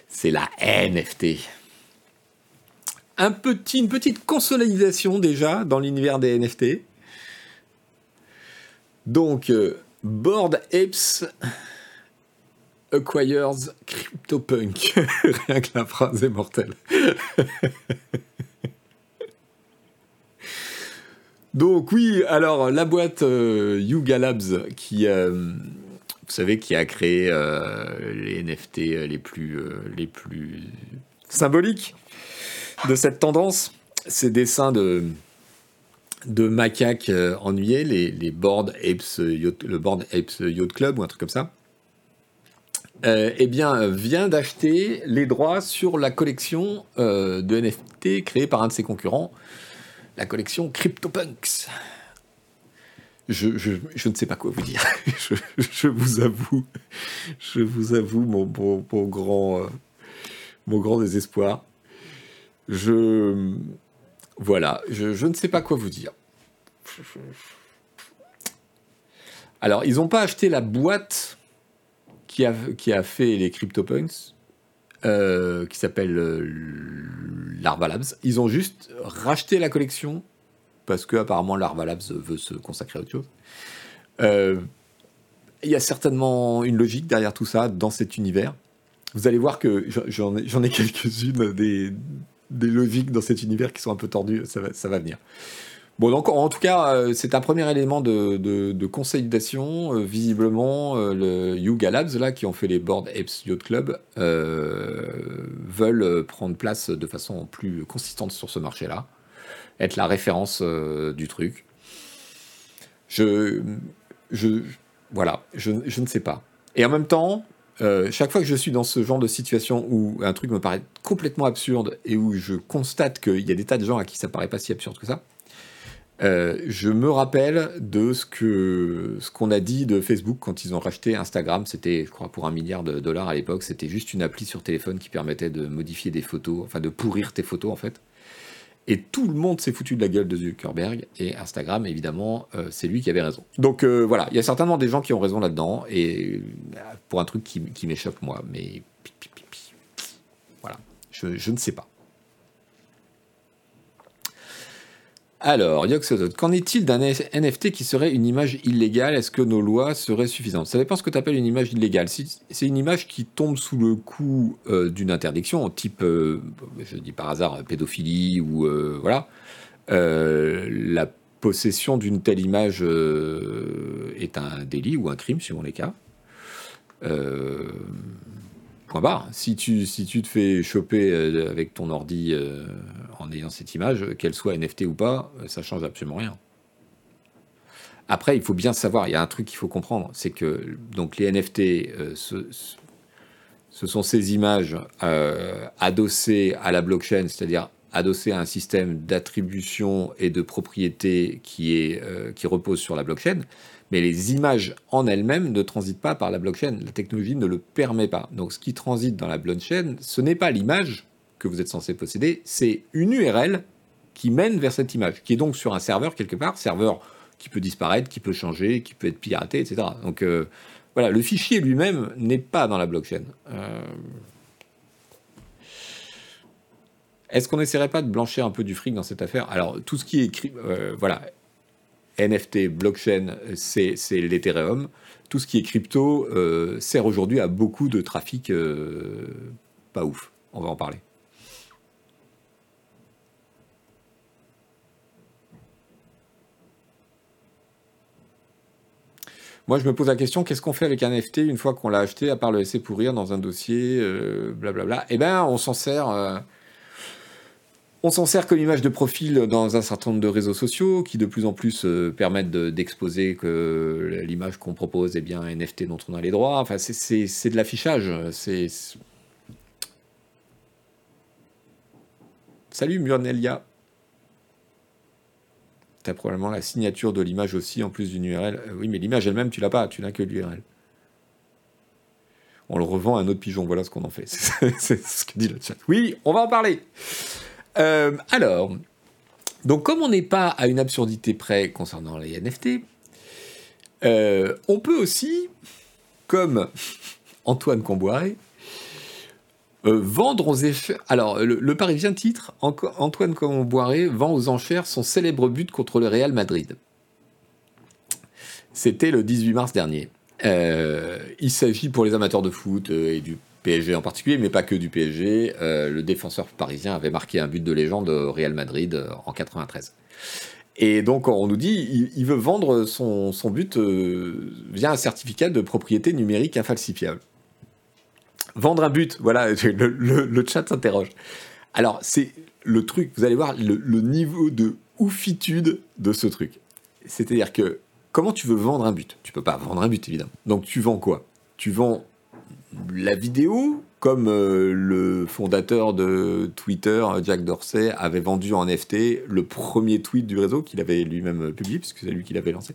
c'est la NFT. Un petit, une petite consolidation déjà dans l'univers des NFT. Donc, euh, Board Apes acquires CryptoPunk. *laughs* Rien que la phrase est mortelle. *laughs* Donc oui, alors la boîte euh, Yuga Labs qui, euh, vous savez, qui a créé euh, les NFT les plus, les plus symboliques de cette tendance, ces dessins de, de macaques ennuyés, les, les board apes le Board Apes Yacht Club ou un truc comme ça. eh bien, vient d'acheter les droits sur la collection de NFT créée par un de ses concurrents, la collection CryptoPunks. Je, je, je, ne sais pas quoi vous dire. *laughs* je, je, vous avoue, je vous avoue mon, mon, grand, euh, mon grand désespoir. Je, voilà, je, ne sais pas quoi vous dire. Alors, ils n'ont pas acheté la boîte qui a, qui a fait les CryptoPunks. Euh, qui s'appelle euh, Larva Labs. Ils ont juste racheté la collection parce que apparemment Larva Labs veut se consacrer à autre chose. Euh, il y a certainement une logique derrière tout ça dans cet univers. Vous allez voir que j'en ai, *laughs* quelques-unes des, des, logiques dans cet univers qui sont un peu tordues. Ça va, ça va venir. Bon, donc en tout cas, euh, c'est un premier élément de, de, consolidation. Euh, visiblement, euh, le Yuga Labs, là, qui ont fait les Board Apes Yacht Club, veulent prendre place de façon plus consistante sur ce marché-là, être la référence du truc. Je, je, voilà, je, je, ne sais pas. Et en même temps, chaque fois que je suis dans ce genre de situation où un truc me paraît complètement absurde et où je constate qu'il y a des tas de gens à qui ça paraît pas si absurde que ça, euh, je me rappelle de ce que ce qu'on a dit de Facebook quand ils ont racheté Instagram. C'était, je crois, pour un milliard de dollars à l'époque. C'était juste une appli sur téléphone qui permettait de modifier des photos, enfin de pourrir tes photos en fait. Et tout le monde s'est foutu de la gueule de Zuckerberg. Et Instagram, évidemment, euh, c'est lui qui avait raison. Donc euh, voilà, il y a certainement des gens qui ont raison là-dedans. Et pour un truc qui, m'échappe moi, mais voilà, je ne sais pas. Alors, Yoxodot, qu'en est-il d'un NFT qui serait une image illégale? Est-ce que nos lois seraient suffisantes? Ça dépend ce que tu appelles une image illégale. C'est une image qui tombe sous le coup euh, d'une interdiction, type, euh, je dis par hasard, pédophilie ou euh, voilà, la possession d'une telle image est un délit ou un crime, suivant les cas. Point barre. Si tu, si tu te fais choper avec ton ordi en ayant cette image, qu'elle soit NFT ou pas, euh, ça change absolument rien. Après, il faut bien savoir, il y a un truc qu'il faut comprendre, c'est que donc les NFT, ce, ce, sont ces images adossées à la blockchain, c'est-à-dire adossées à un système d'attribution et de propriété qui, est, qui repose sur la blockchain mais les images en elles-mêmes ne transitent pas par la blockchain. La technologie ne le permet pas. Donc ce qui transite dans la blockchain, ce n'est pas l'image que vous êtes censé posséder, c'est une URL qui mène vers cette image, qui est donc sur un serveur quelque part, serveur qui peut disparaître, qui peut changer, qui peut être piraté, etc. Donc euh, voilà, le fichier lui-même n'est pas dans la blockchain. Euh, est-ce qu'on n'essaierait pas de blanchir un peu du fric dans cette affaire? Alors, tout ce qui est écrit, euh, voilà, NFT, blockchain, c'est l'Ethereum. Tout ce qui est crypto sert aujourd'hui à beaucoup de trafic pas ouf. On va en parler. Moi, je me pose la question, qu'est-ce qu'on fait avec un NFT une fois qu'on l'a acheté, à part le laisser pourrir dans un dossier, blablabla? Euh, Eh bien, on s'en sert on s'en sert comme image de profil dans un certain nombre de réseaux sociaux qui de plus en plus euh, permettent d'exposer que l'image qu'on propose est bien un NFT dont on a les droits. Enfin, c'est de l'affichage. Salut Murnelia. T'as probablement la signature de l'image aussi en plus d'une URL. Euh, oui, mais l'image elle-même, tu l'as pas, tu n'as que l'URL. On le revend à un autre pigeon, voilà ce qu'on en fait. *laughs* C'est ce que dit le chat. Oui, on va en parler. Euh, alors, donc comme on n'est pas à une absurdité près concernant les NFT, euh, on peut aussi, comme Antoine Comboiré, euh, vendre aux enchères. Alors, le, Parisien titre Antoine Comboiré vend aux enchères son célèbre but contre le Real Madrid. C'était le 18 mars dernier. il s'agit pour les amateurs de foot et du PSG en particulier, mais pas que du PSG, le défenseur parisien avait marqué un but de légende au Real Madrid en 93. Et donc, on nous dit, il, veut vendre son, but euh, via un certificat de propriété numérique infalsifiable. Vendre un but, voilà, *laughs* le, chat s'interroge. Alors, c'est le truc, vous allez voir le, niveau de oufitude de ce truc. C'est-à-dire que, comment tu veux vendre un but? Tu peux pas vendre un but, évidemment. Donc, tu vends quoi? Tu vends la vidéo, comme euh, le fondateur de Twitter, Jack Dorsey, avait vendu en NFT le premier tweet du réseau qu'il avait lui-même publié, puisque c'est lui qui l'avait lancé.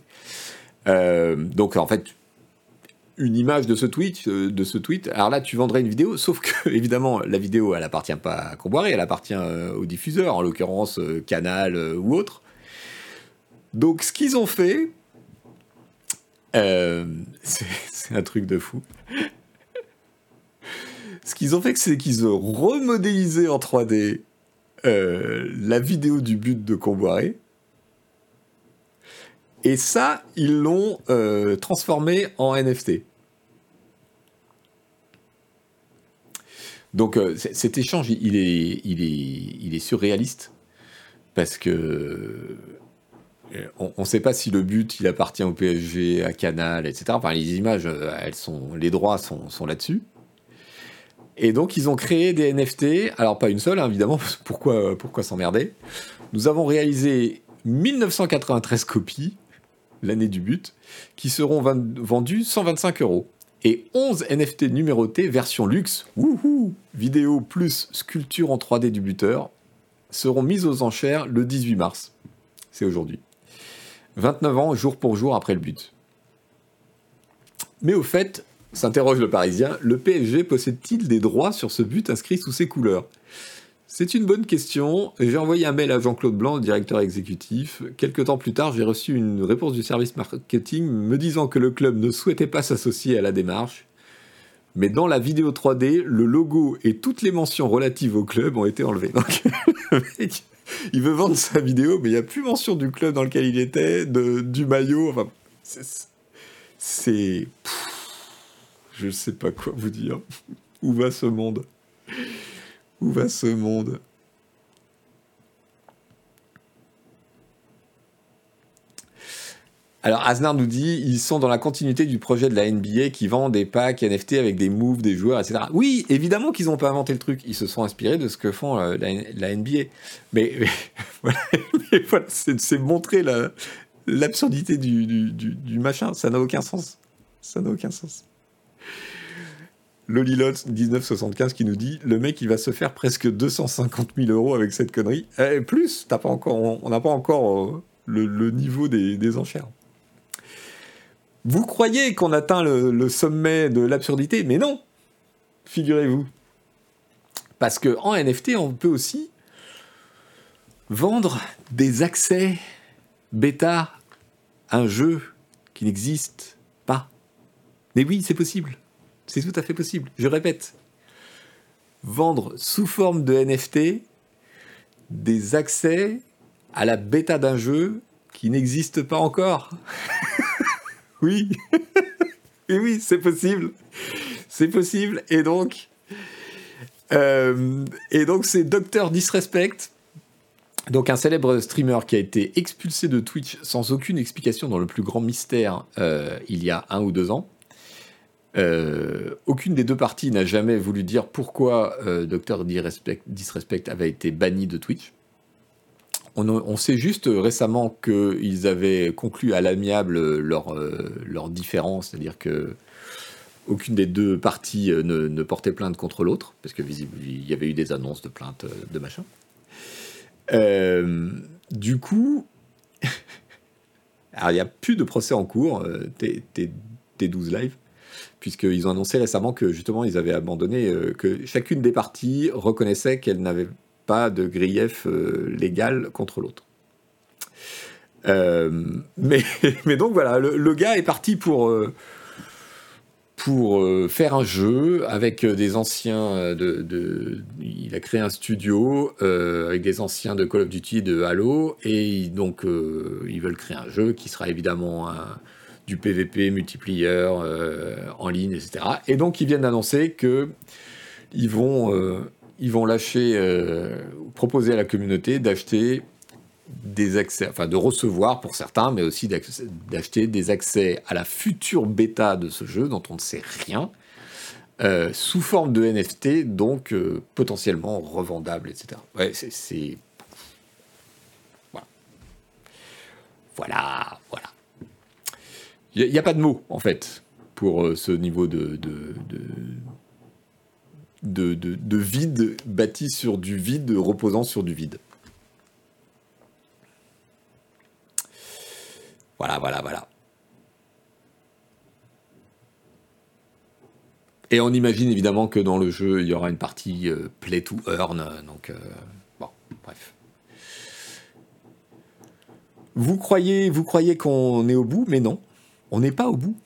Euh, donc en fait, une image de ce tweet, euh, de ce tweet. Alors là, tu vendrais une vidéo, sauf que *laughs* évidemment, la vidéo, elle appartient pas à Comboiré, elle appartient au diffuseur, en l'occurrence Canal ou autre. Donc ce qu'ils ont fait, *laughs* c'est un truc de fou. Ce qu'ils ont fait, c'est qu'ils ont remodélisé en 3D euh, la vidéo du but de Comboiré. Et ça, ils l'ont euh, transformé en NFT. Donc euh, cet échange, il est, surréaliste parce que on ne sait pas si le but il appartient au PSG, à Canal, etc. Enfin, les images, les droits sont, sont là-dessus. Et donc, ils ont créé des NFT. Alors, pas une seule, hein, évidemment. Pourquoi, pourquoi s'emmerder? Nous avons réalisé 1993 copies, l'année du but, qui seront vendues 125 euros. Et 11 NFT numérotés, version luxe, vidéo plus sculpture en 3D du buteur, seront mises aux enchères le 18 mars. C'est aujourd'hui. 29 ans, jour pour jour après le but. Mais au fait, S'interroge le Parisien, le PSG possède-t-il des droits sur ce but inscrit sous ses couleurs? C'est une bonne question. J'ai envoyé un mail à Jean-Claude Blanc, directeur exécutif. Quelque temps plus tard, j'ai reçu une réponse du service marketing me disant que le club ne souhaitait pas s'associer à la démarche. Mais dans la vidéo 3D, le logo et toutes les mentions relatives au club ont été enlevées. *laughs* Il veut vendre sa vidéo, mais il n'y a plus mention du club dans lequel il était, du maillot. Enfin, c'est. Je ne sais pas quoi vous dire. Où va ce monde? Où va ce monde? Alors Aznar nous dit, ils sont dans la continuité du projet de la NBA qui vend des packs NFT avec des moves des joueurs, etc. Oui, évidemment qu'ils n'ont pas inventé le truc, ils se sont inspirés de ce que font euh, la, NBA. Mais, c'est montrer l'absurdité du machin, ça n'a aucun sens. Ça n'a aucun sens. Lolilot 1975 qui nous dit le mec il va se faire presque 250 000 euros avec cette connerie. Eh, plus, pas encore, on n'a pas encore euh, le, niveau des, enchères. Vous croyez qu'on atteint le, sommet de l'absurdité, mais non, figurez-vous. Parce que en NFT, on peut aussi vendre des accès bêta à un jeu qui n'existe pas. Mais oui, c'est possible. C'est tout à fait possible. Je répète, vendre sous forme de NFT des accès à la bêta d'un jeu qui n'existe pas encore. *laughs* oui. *laughs* Oui, c'est possible. C'est possible. Et donc, euh, et donc c'est Docteur Disrespect, donc un célèbre streamer qui a été expulsé de Twitch sans aucune explication dans le plus grand mystère euh, il y a un ou deux ans. Euh, aucune des deux parties n'a jamais voulu dire pourquoi euh, Dr. Disrespect, avait été banni de Twitch. On, sait juste récemment qu'ils avaient conclu à l'amiable leur, euh, leur différence, c'est-à-dire que aucune des deux parties ne, portait plainte contre l'autre, parce que il y avait eu des annonces de plainte de machin. du coup, *laughs* il n'y a plus de procès en cours, T12 Live puisqu'ils ont annoncé récemment que justement ils avaient abandonné, euh, que chacune des parties reconnaissait qu'elle n'avait pas de grief euh, légal contre l'autre. Euh, mais, *laughs* donc voilà, le, gars est parti pour, pour faire un jeu avec des anciens de, il a créé un studio avec des anciens de Call of Duty de Halo et donc ils veulent créer un jeu qui sera évidemment un, du PVP, multiplayer, en ligne, etc. Et donc ils viennent d'annoncer que ils vont, ils vont lâcher, proposer à la communauté d'acheter des accès, enfin de recevoir pour certains, mais aussi d'acheter des accès à la future bêta de ce jeu dont on ne sait rien, euh, sous forme de NFT, donc euh, potentiellement revendable, etc. Ouais, c'est. Voilà, voilà. Il n'y a, pas de mots, en fait, pour euh, ce niveau de de, de, de, de vide bâti sur du vide, reposant sur du vide. Voilà, voilà, voilà. Et on imagine évidemment que dans le jeu, il y aura une partie euh, play to earn. Donc, euh, bon, bref. Vous croyez, vous croyez qu'on est au bout, mais non, on n'est pas au bout.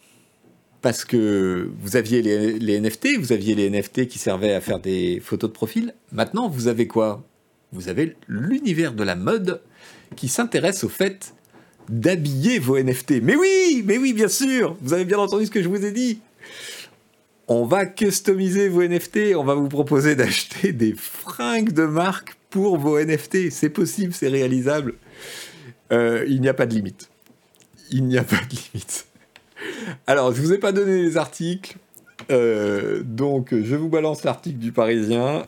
Parce que vous aviez les, NFT, vous aviez les NFT qui servaient à faire des photos de profil. Maintenant, vous avez quoi? Vous avez l'univers de la mode qui s'intéresse au fait d'habiller vos NFT. Mais oui, mais oui, bien sûr, vous avez bien entendu ce que je vous ai dit. On va customiser vos NFT, on va vous proposer d'acheter des fringues de marque pour vos NFT. C'est possible, c'est réalisable. Euh, il n'y a pas de limite. Il n'y a pas de limite. Alors, je vous ai pas donné les articles. Euh, donc, je vous balance l'article du Parisien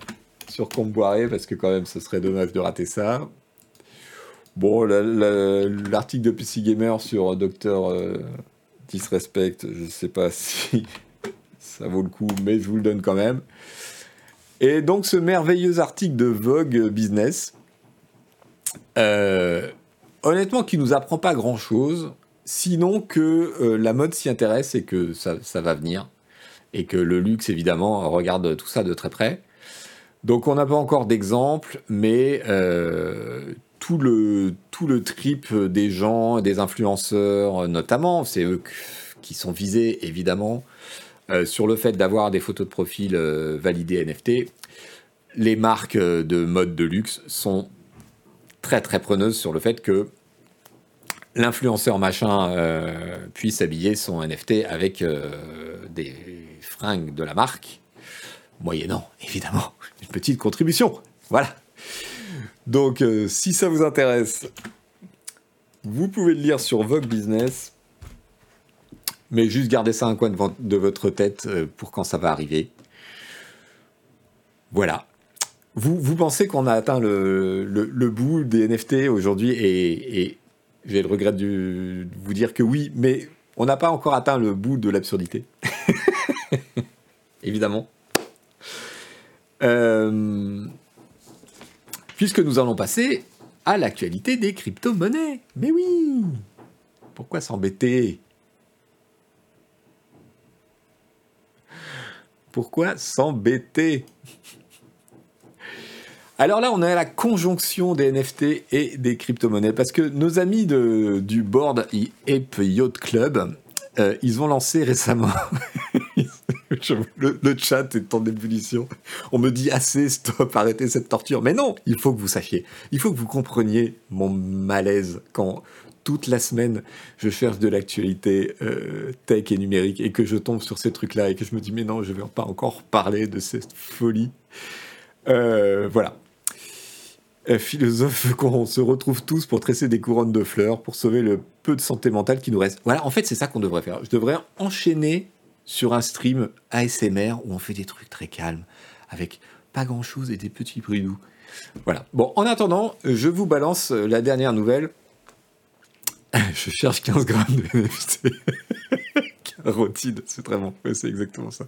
sur Comboiré, parce que quand même, ce serait dommage de rater ça. Bon, l'article de PC Gamer sur Docteur euh, Disrespect, je sais pas *laughs* si ça vaut le coup, mais je vous le donne quand même. Et donc ce merveilleux article de Vogue Business, euh, honnêtement, qui nous apprend pas grand-chose, sinon que euh, la mode s'y intéresse et que ça, va venir, et que le luxe, évidemment, regarde tout ça de très près. Donc on n'a pas encore d'exemple, mais tout le, tout le trip des gens, des influenceurs notamment, c'est eux qui sont visés évidemment, euh, sur le fait d'avoir des photos de profil euh, validées NFT. Les marques euh, de mode de luxe sont très très preneuses sur le fait que l'influenceur machin puisse habiller son NFT avec des fringues de la marque, moyennant évidemment une petite contribution. Voilà. Donc, euh, si ça vous intéresse, vous pouvez le lire sur Vogue Business. Mais juste gardez ça un coin de, votre tête euh, pour quand ça va arriver. Voilà. Vous, pensez qu'on a atteint le, le, bout des NFT aujourd'hui et, j'ai le regret de vous dire que oui, mais on n'a pas encore atteint le bout de l'absurdité. *laughs* Évidemment. Euh, puisque nous allons passer à l'actualité des crypto-monnaies. Mais oui Pourquoi s'embêter? Pourquoi s'embêter? Alors là, on est à la conjonction des NFT et des crypto-monnaies, parce que nos amis de, du board Ape Yacht Club, euh, ils ont lancé récemment *laughs* le, chat est en ébullition. On me dit assez, stop, *laughs* arrêtez cette torture. Mais non, il faut que vous sachiez, il faut que vous compreniez mon malaise quand toute la semaine je cherche de l'actualité euh, tech et numérique et que je tombe sur ces trucs-là et que je me dis mais non, je vais pas encore parler de cette folie. Euh, voilà. Euh, philosophe *laughs* qu'on se retrouve tous pour tresser des couronnes de fleurs, pour sauver le peu de santé mentale qui nous reste. Voilà, en fait, c'est ça qu'on devrait faire. Je devrais enchaîner sur un stream ASMR où on fait des trucs très calmes, avec pas grand chose et des petits bruits doux. Voilà. Bon, en attendant, je vous balance la dernière nouvelle. *laughs* Je cherche 15 grammes de NFT. *laughs* Carotide, c'est vraiment, c'est exactement ça.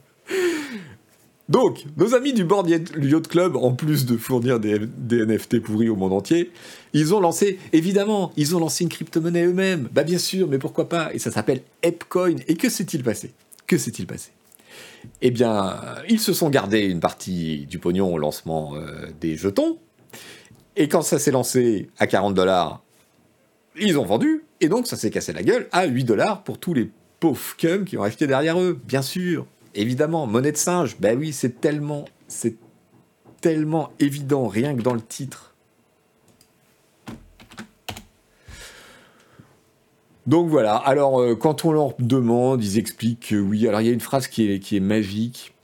Donc, nos amis du Board Yacht Club, en plus de fournir des, NFT pourris au monde entier, ils ont lancé, évidemment, ils ont lancé une crypto-monnaie eux-mêmes. Bah bien sûr, mais pourquoi pas? Et ça s'appelle Epcoin. Et que s'est-il passé? Que s'est-il passé? Eh bien, ils se sont gardés une partie du pognon au lancement euh, des jetons. Et quand ça s'est lancé à 40 dollars, ils ont vendu. Et donc, ça s'est cassé la gueule à 8 dollars pour tous les pauvres cums qui ont acheté derrière eux. Bien sûr, évidemment, monnaie de singe. Ben oui, c'est tellement, c'est tellement évident, rien que dans le titre. Donc voilà, alors euh, quand on leur demande, ils expliquent que oui, alors il y a une phrase qui est, qui est magique.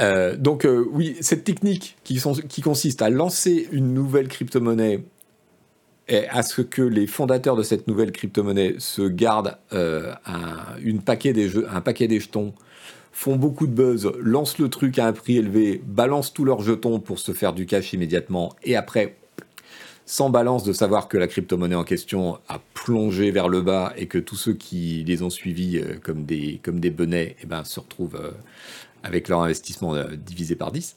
Euh, donc euh, oui, cette technique qui, qui consiste à lancer une nouvelle crypto-monnaie à ce que les fondateurs de cette nouvelle crypto-monnaie se gardent un, une paquet des jeux, un paquet des jetons, font beaucoup de buzz, lancent le truc à un prix élevé, balancent tous leurs jetons pour se faire du cash immédiatement, et après sans balance de savoir que la crypto-monnaie en question a plongé vers le bas et que tous ceux qui les ont suivis euh, comme, des, comme des benets eh ben, se retrouvent euh, avec leur investissement euh, divisé par 10.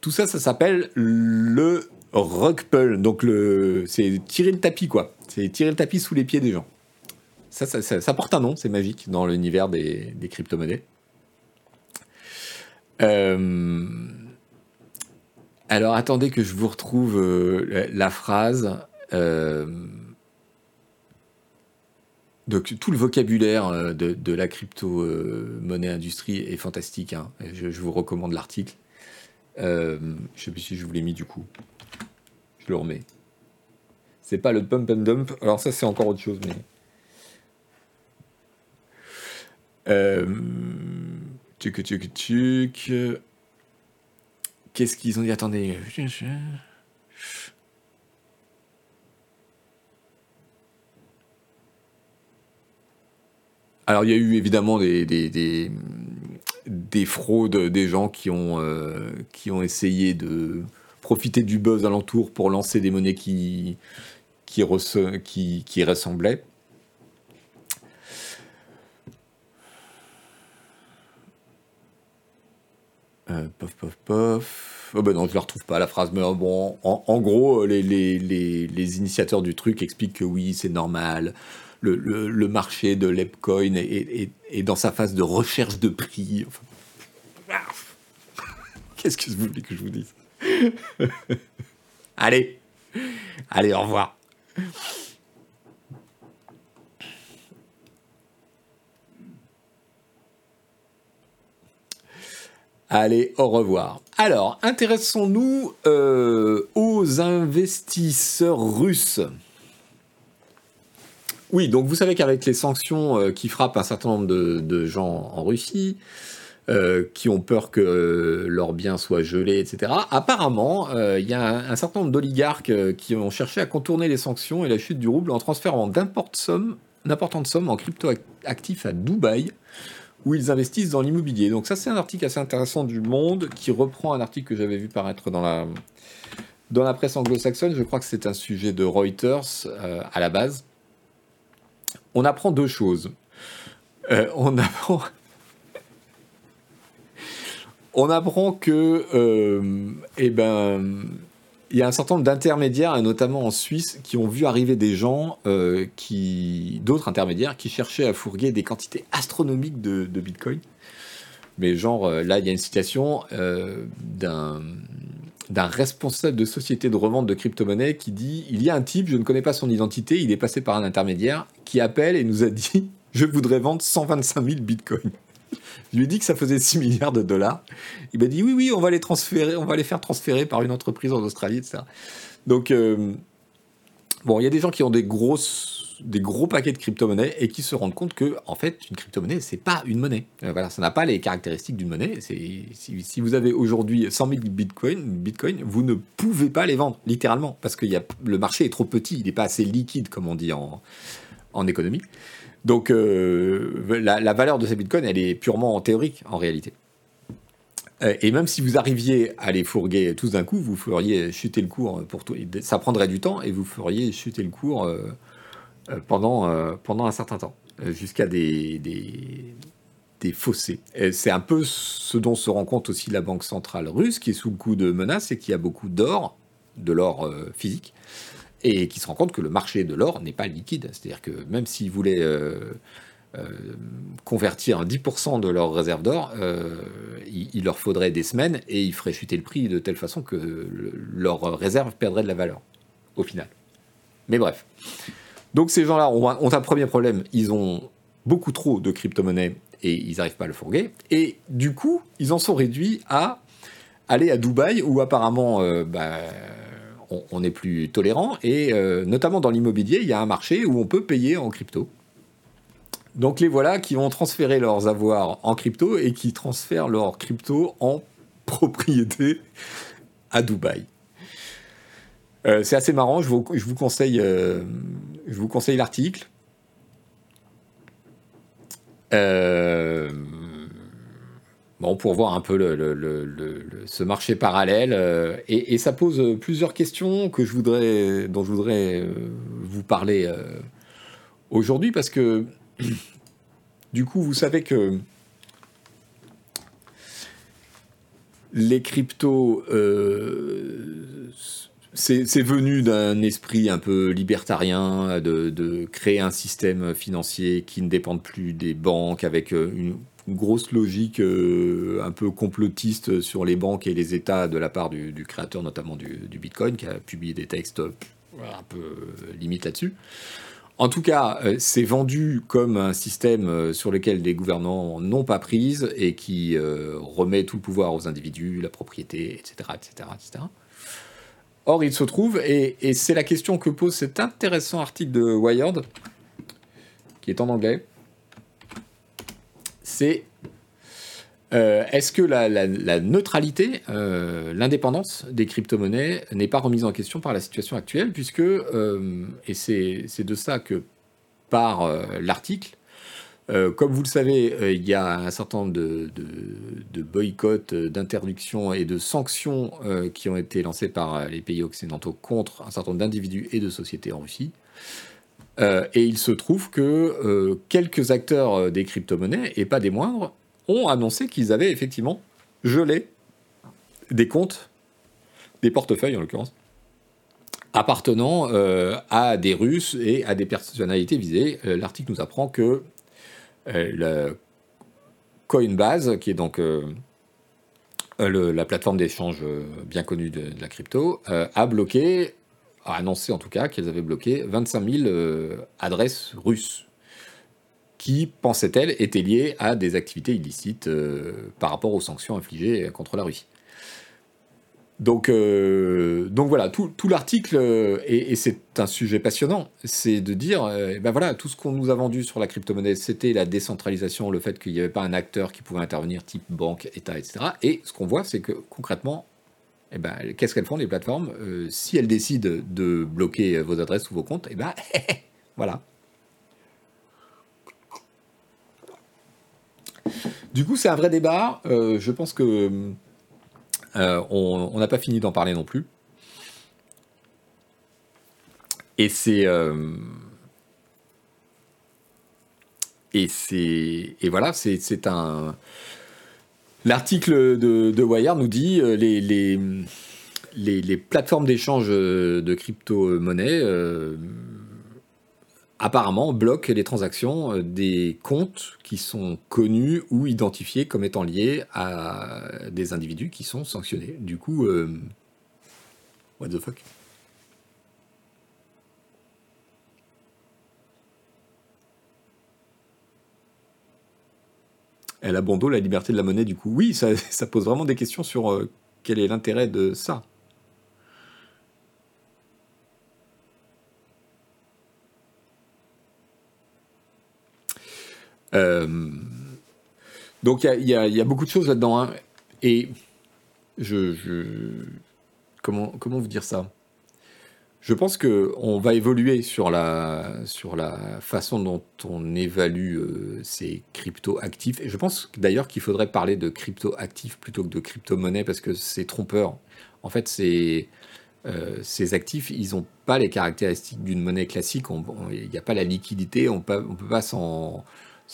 Tout ça, ça s'appelle le rug pull. Donc c'est tirer le tapis, quoi. C'est tirer le tapis sous les pieds des gens. Ça, ça, porte un nom, c'est magique dans l'univers des, crypto-monnaies. Euh, alors attendez que je vous retrouve euh, la, phrase. Euh, donc tout le vocabulaire de, la crypto-monnaie industrie est fantastique. Hein. Je, vous recommande l'article. je ne sais plus si je vous l'ai mis du coup. Le remets. C'est pas le pump and dump. Alors ça c'est encore autre chose, mais. Tuc, tuc, tuc. Qu'est-ce qu'ils ont dit? Attendez. Alors il y a eu évidemment des, des, fraudes, des gens qui ont, euh, qui ont essayé de profiter du buzz alentour pour lancer des monnaies qui, qui, qui, qui ressemblaient. Euh, pof, pof, pof. Oh ben non, je la retrouve pas la phrase, mais euh, bon, en, gros, les, les, les, initiateurs du truc expliquent que oui, c'est normal. Le, le, marché de l'Epcoin est, est, dans sa phase de recherche de prix. *laughs* Qu'est-ce que vous voulez que je vous dise? *laughs* Allez, allez, au revoir. Allez, au revoir. Alors, intéressons-nous euh, aux investisseurs russes. Oui, donc vous savez qu'avec les sanctions euh, qui frappent un certain nombre de, gens en Russie, euh, qui ont peur que leurs biens soient gelés, etc., apparemment, il y a un, certain nombre d'oligarques qui ont cherché à contourner les sanctions et la chute du rouble en transférant d'importantes sommes en crypto-actifs à Dubaï où ils investissent dans l'immobilier. Donc ça, c'est un article assez intéressant du Monde qui reprend un article que j'avais vu paraître dans la, dans la presse anglo-saxonne. Je crois que c'est un sujet de Reuters euh, à la base. On apprend deux choses. Euh, on *laughs* apprend... on apprend que, euh, eh ben, il y a un certain nombre d'intermédiaires, notamment en Suisse, qui ont vu arriver des gens, euh, qui, d'autres intermédiaires, qui cherchaient à fourguer des quantités astronomiques de, Bitcoin. Mais genre, euh, là, il y a une citation d'un d'un responsable de société de revente de crypto-monnaies qui dit Il y a un type, je ne connais pas son identité, il est passé par un intermédiaire, qui appelle et nous a dit *laughs* Je voudrais vendre 125 000 bitcoins. Je lui ai dit que ça faisait 6 milliards de dollars. Il m'a dit oui, oui, on va les transférer, on va les faire transférer par une entreprise en Australie, etc. Donc, euh, bon, il y a des gens qui ont des des gros paquets de crypto-monnaies et qui se rendent compte que, en fait, une crypto-monnaie, c'est pas une monnaie. Euh, voilà, ça n'a pas les caractéristiques d'une monnaie. Si, si, vous avez aujourd'hui 100 000 bitcoins, bitcoin, vous ne pouvez pas les vendre, littéralement, parce que y a, le marché est trop petit, il n'est pas assez liquide, comme on dit en, en économie. Donc euh, la, valeur de ces bitcoins, elle est purement théorique en réalité. Euh, et même si vous arriviez à les fourguer tous d'un coup, vous feriez chuter le cours pour tout. Ça prendrait du temps et vous feriez chuter le cours euh, pendant, un certain temps, jusqu'à des, des, fossés. C'est un peu ce dont se rend compte aussi la Banque centrale russe, qui est sous le coup de menaces et qui a beaucoup d'or, de l'or physique, et qui se rend compte que le marché de l'or n'est pas liquide. C'est-à-dire que même s'ils voulaient euh, euh, convertir 10% de leurs réserves d'or, euh, il, leur faudrait des semaines et ils feraient chuter le prix de telle façon que leurs réserves perdraient de la valeur au final. Mais bref. Donc ces gens-là ont, un premier problème, ils ont beaucoup trop de crypto-monnaies et ils n'arrivent pas à le fourguer. Et du coup, ils en sont réduits à aller à Dubaï où apparemment... Bah, on, est plus tolérant. Et notamment dans l'immobilier, il y a un marché où on peut payer en crypto. Donc les voilà qui vont transférer leurs avoirs en crypto et qui transfèrent leurs crypto en *laughs* propriété à Dubaï. Euh, c'est assez marrant, je vous, conseille, euh, conseille l'article. Euh, bon, pour voir un peu ce marché parallèle. Et, ça pose plusieurs questions que je voudrais, dont je voudrais vous parler aujourd'hui parce que *clears throat* du coup, vous savez que les cryptos, euh, c'est venu d'un esprit un peu libertarien de, créer un système financier qui ne dépende plus des banques avec euh, grosse logique euh, un peu complotiste sur les banques et les États de la part du, créateur notamment du, Bitcoin qui a publié des textes un peu limite là-dessus. En tout cas, euh, c'est vendu comme un système euh, sur lequel les gouvernants n'ont pas prise et qui euh, remet tout le pouvoir aux individus, la propriété, etc. etc., etc. Or, il se trouve, et, c'est la question que pose cet intéressant article de Wired, qui est en anglais, c'est euh, est-ce que la, neutralité, euh, l'indépendance des crypto-monnaies n'est pas remise en question par la situation actuelle, puisque, euh, et c'est de ça que part l'article, comme vous le savez, il y a un certain nombre de, de boycotts, d'interdictions et de sanctions qui ont été lancés par les pays occidentaux contre un certain nombre d'individus et de sociétés en Russie. Et il se trouve que quelques acteurs des crypto-monnaies, et pas des moindres, ont annoncé qu'ils avaient effectivement gelé des comptes, des portefeuilles en l'occurrence, appartenant euh, à des Russes et à des personnalités visées. Euh, l'article nous apprend que euh, Coinbase, qui est donc la plateforme d'échange bien connue de la crypto, a bloqué, a annoncé en tout cas qu'elles avaient bloqué 25 000 adresses russes qui, pensait-elle, était liée à des activités illicites euh, par rapport aux sanctions infligées contre la Russie. Donc, euh, donc voilà, tout, l'article, euh, et, c'est un sujet passionnant, c'est de dire, ben voilà, tout ce qu'on nous a vendu sur la crypto-monnaie, c'était la décentralisation, le fait qu'il n'y avait pas un acteur qui pouvait intervenir, type banque, État, etc. Et ce qu'on voit, c'est que concrètement, eh ben, qu'est-ce qu'elles font les plateformes? Si elles décident de bloquer vos adresses ou vos comptes, eh ben, *laughs* voilà, Du coup, c'est un vrai débat. Euh, je pense que euh, on n'a pas fini d'en parler non plus. Et c'est euh, et c'est et voilà, c'est un l'article de, de Wire nous dit les, les les, les plateformes d'échange de crypto-monnaies apparemment bloque les transactions euh, des comptes qui sont connus ou identifiés comme étant liés à des individus qui sont sanctionnés. Du coup, euh, what the fuck? Elle abandonne la liberté de la monnaie, du coup. Oui, *laughs* ça, pose vraiment des questions sur euh, quel est l'intérêt de ça. Euh, donc il y, a, beaucoup de choses là-dedans. Hein. Et je, comment, comment vous dire ça? Je pense qu'on va évoluer sur la, sur la façon dont on évalue euh, ces crypto-actifs. Et je pense d'ailleurs qu'il faudrait parler de crypto-actifs plutôt que de crypto-monnaie parce que c'est trompeur. En fait, c'est... Euh, ces actifs, ils n'ont pas les caractéristiques d'une monnaie classique. Il n'y a pas la liquidité, on ne peut pas s'en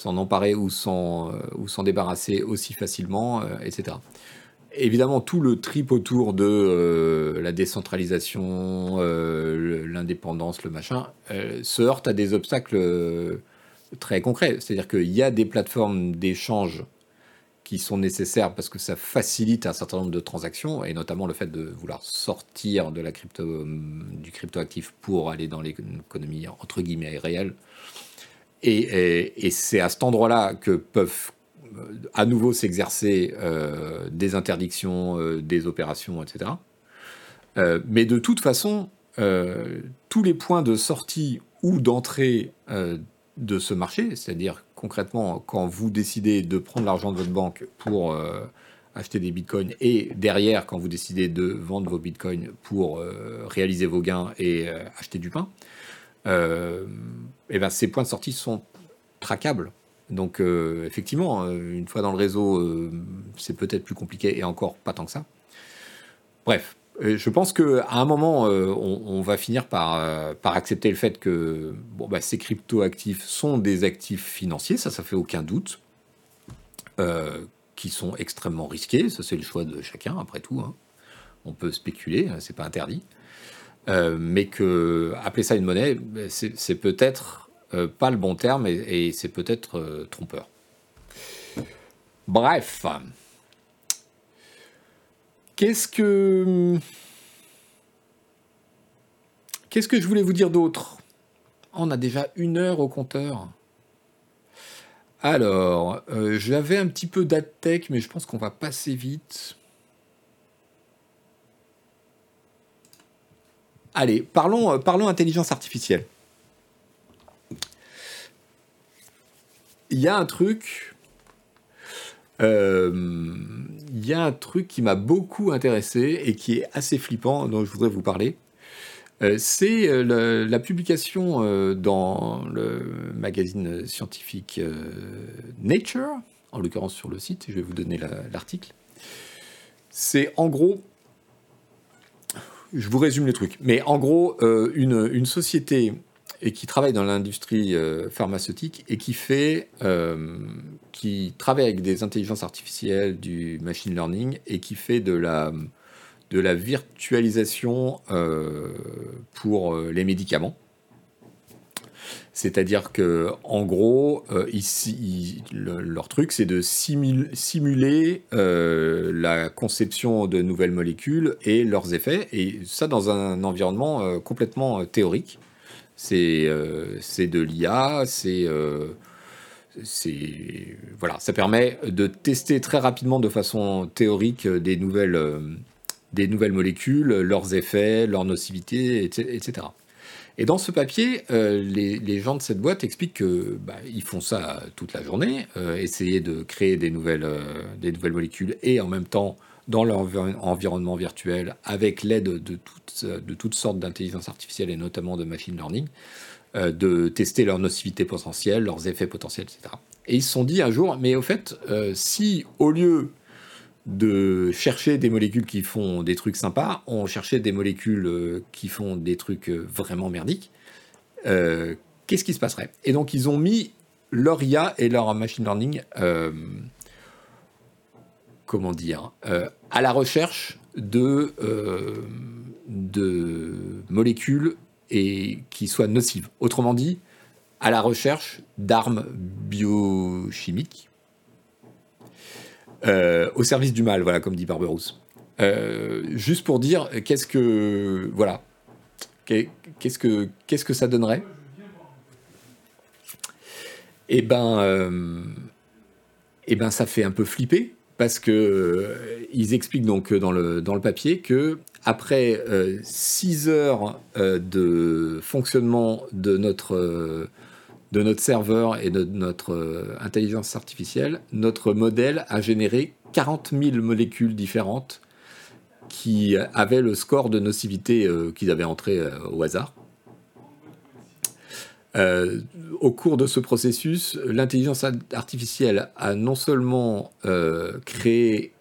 emparer ou s'en euh, ou s'en débarrasser aussi facilement, etc. Évidemment, tout le trip autour de euh, la décentralisation, l'indépendance, le machin, se heurte à des obstacles très concrets. C'est-à-dire qu'il y a des plateformes d'échange qui sont nécessaires parce que ça facilite un certain nombre de transactions, et notamment le fait de vouloir sortir de la crypto, du cryptoactif pour aller dans l'économie entre guillemets réelle. Et, c'est à cet endroit-là que peuvent euh, à nouveau s'exercer euh, des interdictions, euh, des opérations, etc. mais de toute façon, tous les points de sortie ou d'entrée de ce marché, c'est-à-dire concrètement quand vous décidez de prendre l'argent de votre banque pour acheter des bitcoins et derrière quand vous décidez de vendre vos bitcoins pour réaliser vos gains et acheter du pain, et ben ces points de sortie sont traquables. Donc euh, effectivement, euh, une fois dans le réseau, euh, c'est peut-être plus compliqué et encore pas tant que ça. Bref, je pense qu'à un moment, on, va finir par, accepter le fait que bah, ces crypto-actifs sont des actifs financiers, ça, ça fait aucun doute, qui sont extrêmement risqués, ça c'est le choix de chacun après tout. Hein. On peut spéculer, hein, c'est pas interdit. mais que appeler ça une monnaie, c'est peut-être euh, pas le bon terme et, c'est peut-être euh, trompeur. Bref. Qu'est-ce que. Qu'est-ce que je voulais vous dire d'autre? On a déjà une heure au compteur. Alors, euh, j'avais un petit peu d'adtech, mais je pense qu'on va passer vite. Allez, parlons, parlons intelligence artificielle. Il y a un truc. Euh, il y a un truc qui m'a beaucoup intéressé et qui est assez flippant, dont je voudrais vous parler. Euh, c'est euh, la, publication dans le magazine scientifique Nature, en l'occurrence sur le site, je vais vous donner l'article. C'est en gros, je vous résume les trucs, mais en gros, une société et qui travaille dans l'industrie euh, pharmaceutique et qui fait, euh, qui travaille avec des intelligences artificielles, du machine learning et qui fait de la, de la virtualisation euh, pour les médicaments. C'est-à-dire que, en gros, ici, leur truc, c'est de simuler la conception de nouvelles molécules et leurs effets, et ça dans un environnement complètement théorique. Euh, c'est de l'IA, euh, c'est voilà, ça permet de tester très rapidement de façon théorique des nouvelles, euh, des nouvelles molécules, leurs effets, leur nocivité, etc. Et dans ce papier, les, gens de cette boîte expliquent qu'ils bah, font ça toute la journée, essayer de créer des nouvelles, des nouvelles molécules et en même temps dans leur environnement virtuel avec l'aide de toutes, de toutes sortes d'intelligence artificielle et notamment de machine learning, euh, de tester leur nocivité potentielle, leurs effets potentiels, etc. Et ils se sont dit un jour, mais au fait, euh, si au lieu de chercher des molécules qui font des trucs sympas, on cherchait des molécules euh, qui font des trucs vraiment merdiques, qu'est-ce qui se passerait? Et donc ils ont mis leur IA et leur machine learning comment dire, euh, à la recherche de, euh, de molécules et qui soient nocives. Autrement dit, à la recherche d'armes biochimiques euh, au service du mal, voilà, comme dit Barberousse. juste pour dire, qu'est-ce que, voilà, qu'est-ce que, qu'est-ce que ça donnerait? Eh ben, eh ben, ça fait un peu flipper parce que euh, ils expliquent donc dans le, dans le papier que après 6 euh, heures euh, de fonctionnement de notre, de notre serveur et de notre intelligence artificielle, notre modèle a généré 40 000 molécules différentes qui avaient le score de nocivité qu'ils avaient entré au hasard. Euh, au cours de ce processus, l'intelligence artificielle a non seulement euh, créé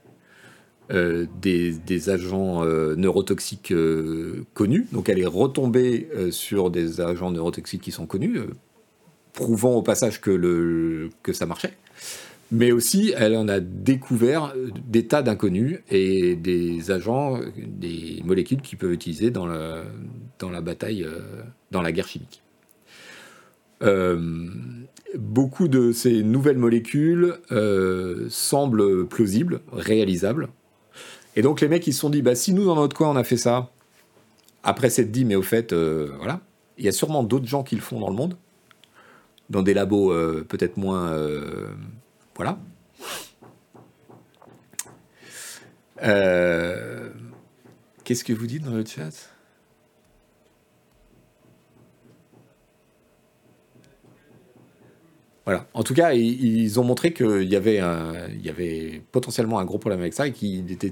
euh, des, agents neurotoxiques connus, donc elle est retombée sur des agents neurotoxiques qui sont connus, prouvant au passage que, ça marchait, mais aussi elle en a découvert des tas d'inconnus et des agents, des molécules qui peuvent utiliser dans, dans la bataille, dans la guerre chimique. Euh, beaucoup de ces nouvelles molécules euh, semblent plausibles, réalisables. Et donc les mecs ils se sont dit, bah, si nous dans notre coin on a fait ça, après s'être dit, mais au fait, euh, voilà, il y a sûrement d'autres gens qui le font dans le monde, dans des labos peut-être moins... voilà. Qu'est-ce que vous dites dans le chat? Voilà. En tout cas, ils ont montré qu'il y, avait potentiellement un gros problème avec ça et qu'il était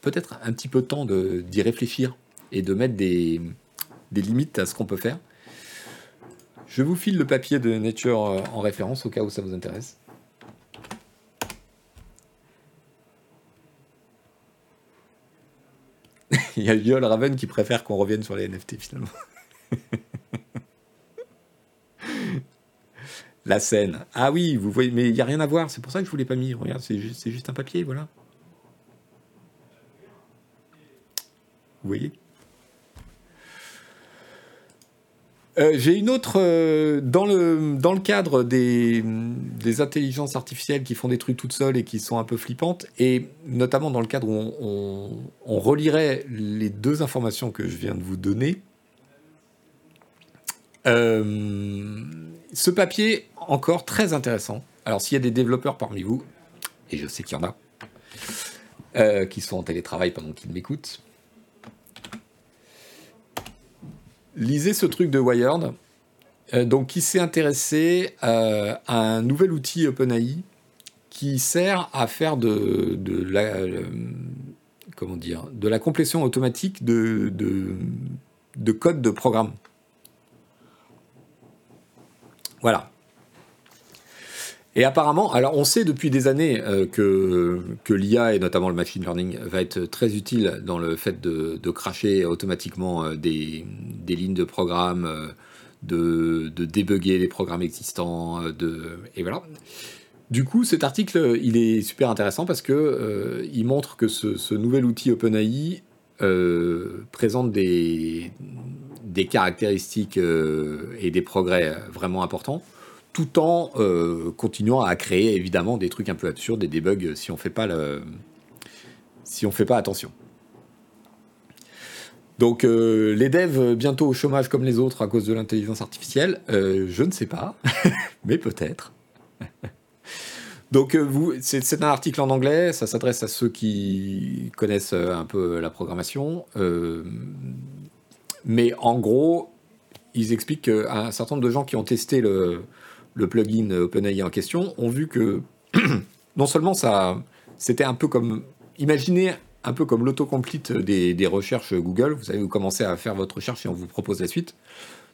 peut-être un petit peu temps d'y réfléchir et de mettre des, des limites à ce qu'on peut faire. Je vous file le papier de Nature euh, en référence au cas où ça vous intéresse. *laughs* Il y a Viol Raven qui préfère qu'on revienne sur les NFT finalement. *laughs* La scène. Ah oui, vous voyez, mais il n'y a rien à voir, c'est pour ça que je ne vous l'ai pas mis. Regarde, c'est juste, un papier, voilà. Vous voyez? Euh, j'ai une autre euh, dans, le, cadre des, intelligences artificielles qui font des trucs toutes seules et qui sont un peu flippantes, et notamment dans le cadre où on, on, relirait les deux informations que je viens de vous donner. Euh, ce papier, encore très intéressant. Alors, s'il y a des développeurs parmi vous, et je sais qu'il y en a, qui sont en télétravail pendant qu'ils m'écoutent, lisez ce truc de Wired, euh, donc qui s'est intéressé euh, à un nouvel outil OpenAI qui sert à faire de, la euh, comment dire de la complétion automatique de, code de programme. Voilà. Et apparemment, alors on sait depuis des années euh, que, que l'IA et notamment le machine learning va être très utile dans le fait de, de cracher automatiquement euh, des, des, lignes de programme, euh, de, de débugger les programmes existants, de, et voilà. Du coup, cet article, il est super intéressant parce que il montre que ce, nouvel outil OpenAI présente des, des caractéristiques et des progrès vraiment importants tout en euh, continuant à créer évidemment des trucs un peu absurdes, des debugs si on fait pas le, si on fait pas attention. Donc euh, les devs bientôt au chômage comme les autres à cause de l'intelligence artificielle, euh, je ne sais pas, *laughs* mais peut-être. Donc vous, c'est un article en anglais, ça s'adresse à ceux qui connaissent un peu la programmation, mais en gros, ils expliquent qu'un certain nombre de gens qui ont testé le, le plugin OpenAI en question, ont vu que *clears throat* non seulement ça, c'était un peu comme, imaginez un peu comme l'autocomplete des, des recherches Google, vous savez, vous commencez à faire votre recherche et on vous propose la suite,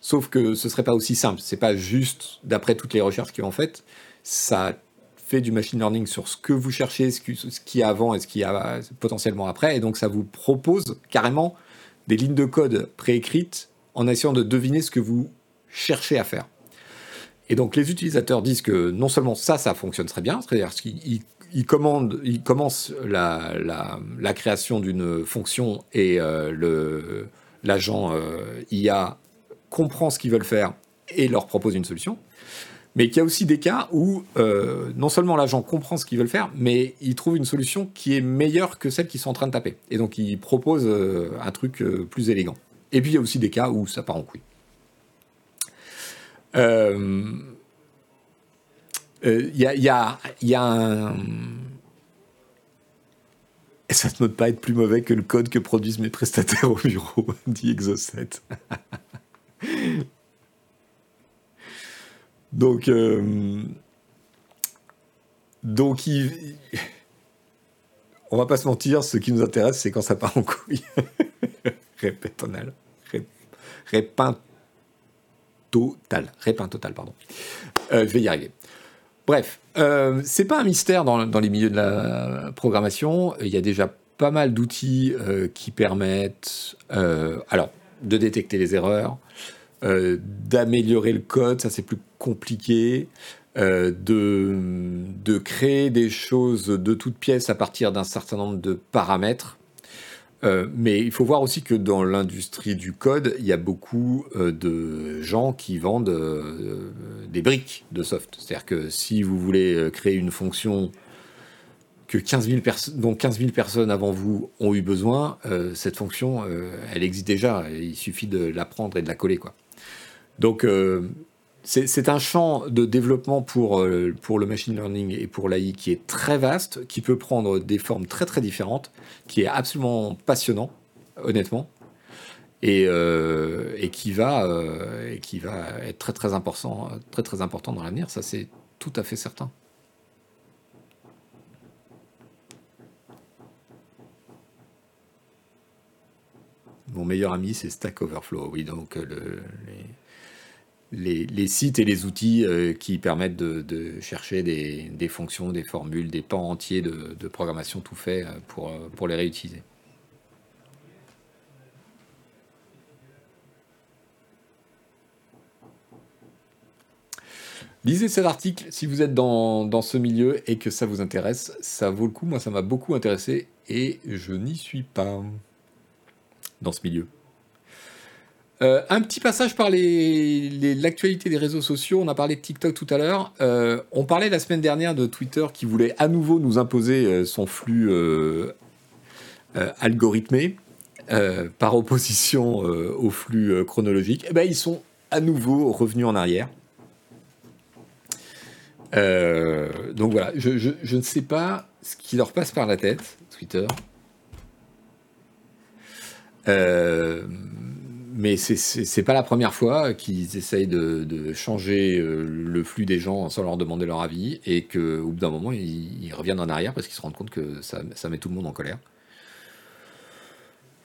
sauf que ce serait pas aussi simple, c'est pas juste d'après toutes les recherches qui ont faites, ça fait du machine learning sur ce que vous cherchez, ce qui, est avant et ce qui a potentiellement après, et donc ça vous propose carrément des lignes de code préécrites en essayant de deviner ce que vous cherchez à faire. Et donc les utilisateurs disent que non seulement ça, ça fonctionne très bien, c'est-à-dire qu'ils commencent la, la, création d'une fonction et euh, l'agent euh, IA comprend ce qu'ils veulent faire et leur propose une solution. Mais qu'il y a aussi des cas où euh, non seulement l'agent comprend ce qu'ils veulent faire, mais il trouve une solution qui est meilleure que celle qu'ils sont en train de taper. Et donc il propose un truc plus élégant. Et puis il y a aussi des cas où ça part en couille. Il euh, euh, y, a, y, y, a, un. Et ça ne note pas être plus mauvais que le code que produisent mes prestataires au bureau, *laughs* dit Exocet. donc, euh, donc on va pas se mentir, ce qui nous intéresse, c'est quand ça part en couille. *laughs* Répétonal. Répin total. Total, pardon. Euh, je vais y arriver. Bref, euh, c'est pas un mystère dans, les milieux de la programmation. Il y a déjà pas mal d'outils euh, qui permettent, alors, de détecter les erreurs, d'améliorer le code, ça c'est plus compliqué, de, de créer des choses de toutes pièces à partir d'un certain nombre de paramètres. Euh, mais il faut voir aussi que dans l'industrie du code, il y a beaucoup euh, de gens qui vendent euh, des briques de soft. C'est-à-dire que si vous voulez créer une fonction que 15 dont 15 000 personnes avant vous ont eu besoin, cette fonction, elle existe déjà. Il suffit de l'apprendre et de la coller. Quoi. Donc, c'est un champ de développement pour, euh, le machine learning et pour l'AI qui est très vaste, qui peut prendre des formes très très différentes, qui est absolument passionnant. honnêtement, qui va et qui va être très très important, très très important dans l'avenir. Ça c'est tout à fait certain. Mon meilleur ami, c'est Stack Overflow. Oui, donc le, sites et les outils euh, qui permettent de, chercher des, fonctions, des formules, des pans entiers de, programmation tout fait euh, pour, euh, pour les réutiliser. Lisez cet article si vous êtes dans, dans, ce milieu et que ça vous intéresse. Ça vaut le coup. Moi, ça m'a beaucoup intéressé et je n'y suis pas dans ce milieu. Euh, un petit passage par l'actualité des réseaux sociaux. On a parlé de TikTok tout à l'heure. Euh, on parlait la semaine dernière de Twitter qui voulait à nouveau nous imposer euh, son flux algorithmé par opposition au flux chronologique. Et eh ben, ils sont à nouveau revenus en arrière. donc voilà, je, je, ne sais pas ce qui leur passe par la tête, Twitter. Euh, mais c'est pas la première fois qu'ils essayent de, changer euh, le flux des gens sans leur demander leur avis et qu'au bout d'un moment, ils, reviennent en arrière parce qu'ils se rendent compte que ça, met tout le monde en colère.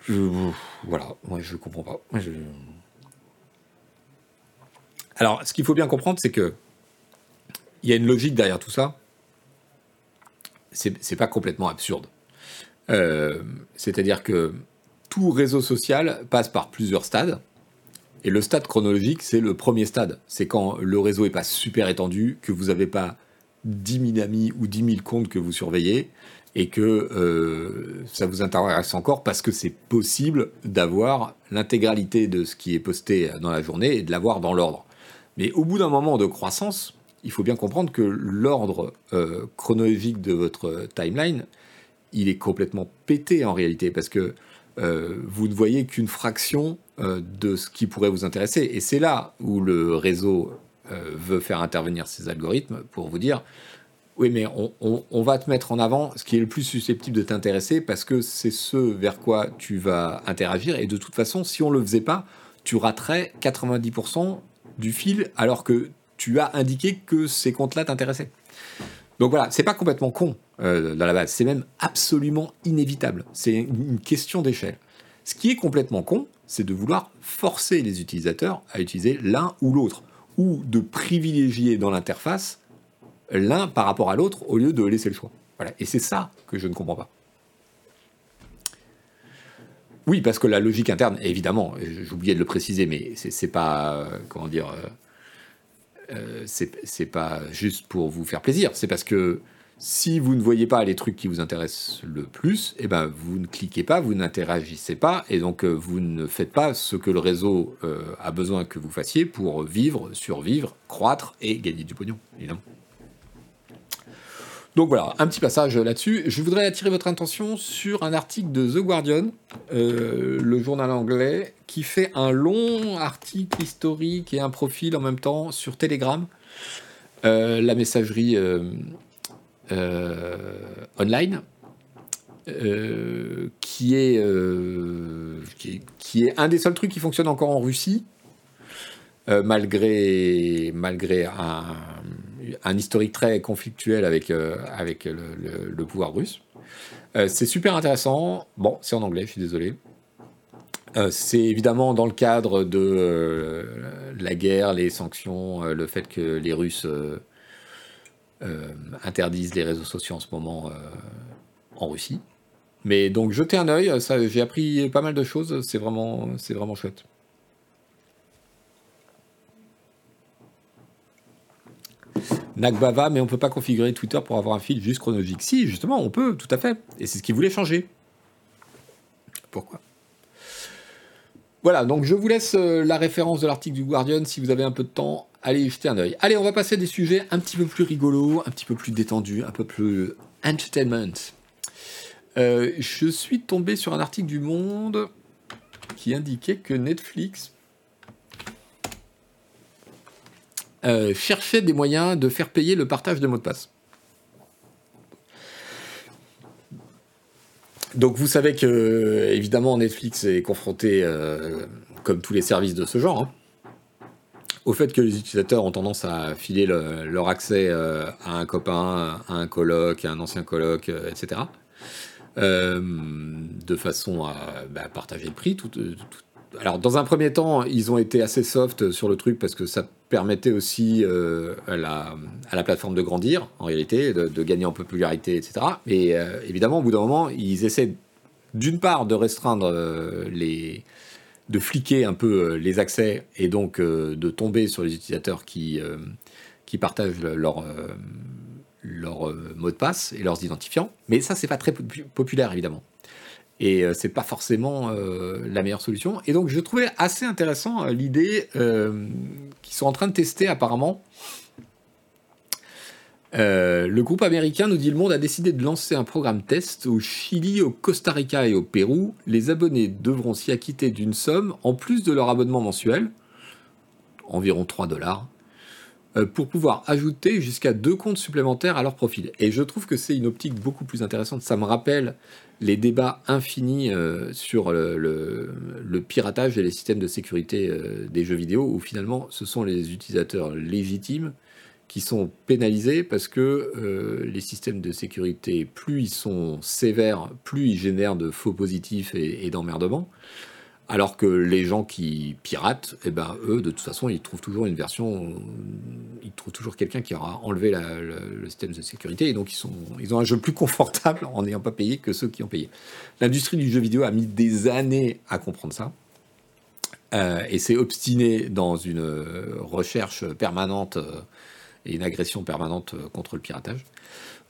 voilà, moi je comprends pas. Alors, ce qu'il faut bien comprendre, c'est que il y a une logique derrière tout ça. C'est pas complètement absurde. Euh, c'est-à-dire que tout réseau social passe par plusieurs stades. Et le stade chronologique, c'est le premier stade. C'est quand le réseau n'est pas super étendu, que vous n'avez pas 10 000 amis ou 10 000 comptes que vous surveillez, et que euh, ça vous intéresse encore parce que c'est possible d'avoir l'intégralité de ce qui est posté dans la journée et de l'avoir dans l'ordre. Mais au bout d'un moment de croissance, il faut bien comprendre que l'ordre euh, chronologique de votre timeline, il est complètement pété en réalité, parce que vous ne voyez qu'une fraction euh, de ce qui pourrait vous intéresser. Et c'est là où le réseau euh, veut faire intervenir ces algorithmes pour vous dire, oui, mais on, va te mettre en avant ce qui est le plus susceptible de t'intéresser parce que c'est ce vers quoi tu vas interagir. Et de toute façon, si on ne le faisait pas, tu raterais 90% du fil alors que tu as indiqué que ces comptes-là t'intéressaient. Donc voilà, c'est pas complètement con euh, dans la base. C'est même absolument inévitable. C'est une question d'échelle. Ce qui est complètement con, c'est de vouloir forcer les utilisateurs à utiliser l'un ou l'autre, ou de privilégier dans l'interface l'un par rapport à l'autre au lieu de laisser le choix. Voilà. Et c'est ça que je ne comprends pas. Oui, parce que la logique interne, évidemment, j'oubliais de le préciser, mais c'est pas, euh, comment dire, euh, c'est pas juste pour vous faire plaisir, c'est parce que si vous ne voyez pas les trucs qui vous intéressent le plus, eh ben vous ne cliquez pas, vous n'interagissez pas, et donc euh, vous ne faites pas ce que le réseau euh, a besoin que vous fassiez pour vivre, survivre, croître et gagner du pognon, évidemment. Donc voilà, un petit passage là-dessus. Je voudrais attirer votre attention sur un article de The Guardian, euh, le journal anglais, qui fait un long article historique et un profil en même temps sur Telegram, la messagerie euh, online, euh, qui est, euh, qui, est, un des seuls trucs qui fonctionne encore en Russie, malgré, malgré un, un, historique très conflictuel avec, avec le, pouvoir russe. c'est super intéressant. Bon, c'est en anglais, je suis désolé. c'est évidemment dans le cadre de la guerre, les sanctions, le fait que les Russes euh, interdisent les réseaux sociaux en ce moment euh, en Russie. Mais donc jetez un œil, j'ai appris pas mal de choses, c'est vraiment, c'est vraiment chouette. Nagbava, mais on ne peut pas configurer Twitter pour avoir un fil juste chronologique. Si, justement, on peut, tout à fait. Et c'est ce qu'ils voulaient changer. Pourquoi? Voilà, donc je vous laisse euh, la référence de l'article du Guardian si vous avez un peu de temps allez jeter un oeil. Allez, on va passer à des sujets un petit peu plus rigolos, un petit peu plus détendus, un peu plus entertainment. Euh, je suis tombé sur un article du Monde qui indiquait que Netflix euh, cherchait des moyens de faire payer le partage de mots de passe. Donc vous savez que évidemment Netflix est confronté, comme tous les services de ce genre, hein, au fait que les utilisateurs ont tendance à filer leur accès à un copain, à un coloc, à un ancien coloc, etc. de façon à bah, partager le prix, tout, alors, dans un premier temps, ils ont été assez soft sur le truc parce que ça permettait aussi euh, à, la, plateforme de grandir, en réalité, de, gagner en popularité, etc. Mais euh, évidemment, au bout d'un moment, ils essaient d'une part de restreindre euh, les. de fliquer un peu les accès et donc de tomber sur les utilisateurs qui, partagent leur. leur mot de passe et leurs identifiants, mais ça c'est pas très populaire évidemment. Et euh, c'est pas forcément euh, la meilleure solution. Et donc je trouvais assez intéressant euh, l'idée qu'ils sont en train de tester apparemment. le groupe américain nous dit le monde a décidé de lancer un programme test au Chili, au Costa Rica et au Pérou. Les abonnés devront s'y acquitter d'une somme en plus de leur abonnement mensuel, environ 3 dollars, pour pouvoir ajouter jusqu'à deux comptes supplémentaires à leur profil. Et je trouve que c'est une optique beaucoup plus intéressante. Ça me rappelle les débats infinis euh, sur le, piratage et les systèmes de sécurité euh, des jeux vidéo, où finalement ce sont les utilisateurs légitimes qui sont pénalisés parce que euh, les systèmes de sécurité, plus ils sont sévères, plus ils génèrent de faux positifs et, et d'emmerdements. Alors que les gens qui piratent, eh ben, eux, de toute façon, ils trouvent toujours une version, ils trouvent toujours quelqu'un qui aura enlevé le, système de sécurité, et donc ils, sont, ils ont un jeu plus confortable en n'ayant pas payé que ceux qui ont payé. L'industrie du jeu vidéo a mis des années à comprendre ça, euh, et s'est obstiné dans une recherche permanente euh, et une agression permanente contre le piratage.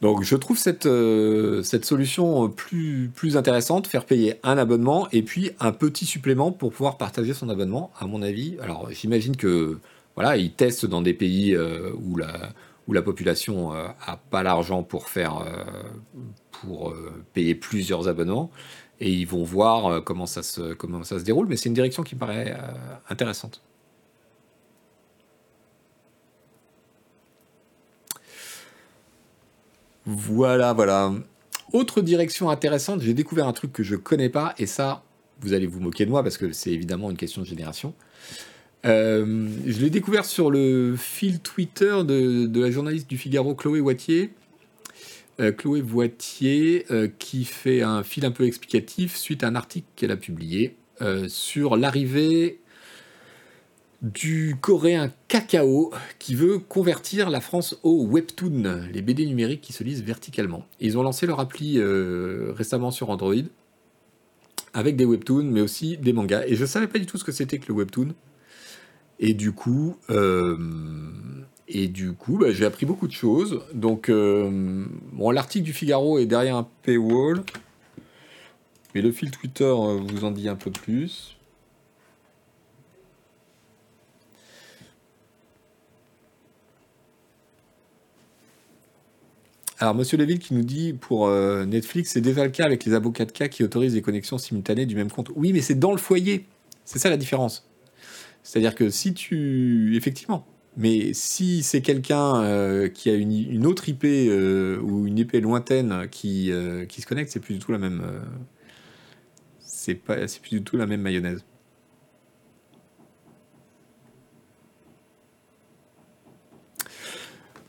Donc je trouve cette, euh, cette solution plus, plus intéressante, faire payer un abonnement et puis un petit supplément pour pouvoir partager son abonnement, à mon avis. Alors j'imagine que voilà, ils testent dans des pays euh, où, la, où la population n'a euh, pas l'argent pour faire pour payer plusieurs abonnements et ils vont voir comment ça se, comment ça se déroule, mais c'est une direction qui me paraît intéressante. Voilà, voilà. Autre direction intéressante, j'ai découvert un truc que je connais pas, et ça, vous allez vous moquer de moi parce que c'est évidemment une question de génération. Euh, je l'ai découvert sur le fil Twitter de, la journaliste du Figaro Chloé Wattier. Euh, Chloé Voitier, euh, qui fait un fil un peu explicatif suite à un article qu'elle a publié sur l'arrivée du coréen Kakao qui veut convertir la France au webtoon, les BD numériques qui se lisent verticalement. ils ont lancé leur appli euh, récemment sur Android avec des webtoons mais aussi des mangas. Et je ne savais pas du tout ce que c'était que le webtoon. Et du coup, euh, bah, j'ai appris beaucoup de choses. Donc, euh, l'article du Figaro est derrière un paywall, mais le fil Twitter vous en dit un peu plus. Alors, Monsieur Leville qui nous dit pour euh, Netflix, c'est déjà le cas avec les avocats de cas qui autorisent les connexions simultanées du même compte. Oui, mais c'est dans le foyer. C'est ça la différence. C'est-à-dire que si tu. Effectivement. Mais si c'est quelqu'un euh, qui a une, autre IP euh, ou une IP lointaine qui, se connecte, c'est plus du tout la même. c'est pas, c'est plus du tout la même mayonnaise.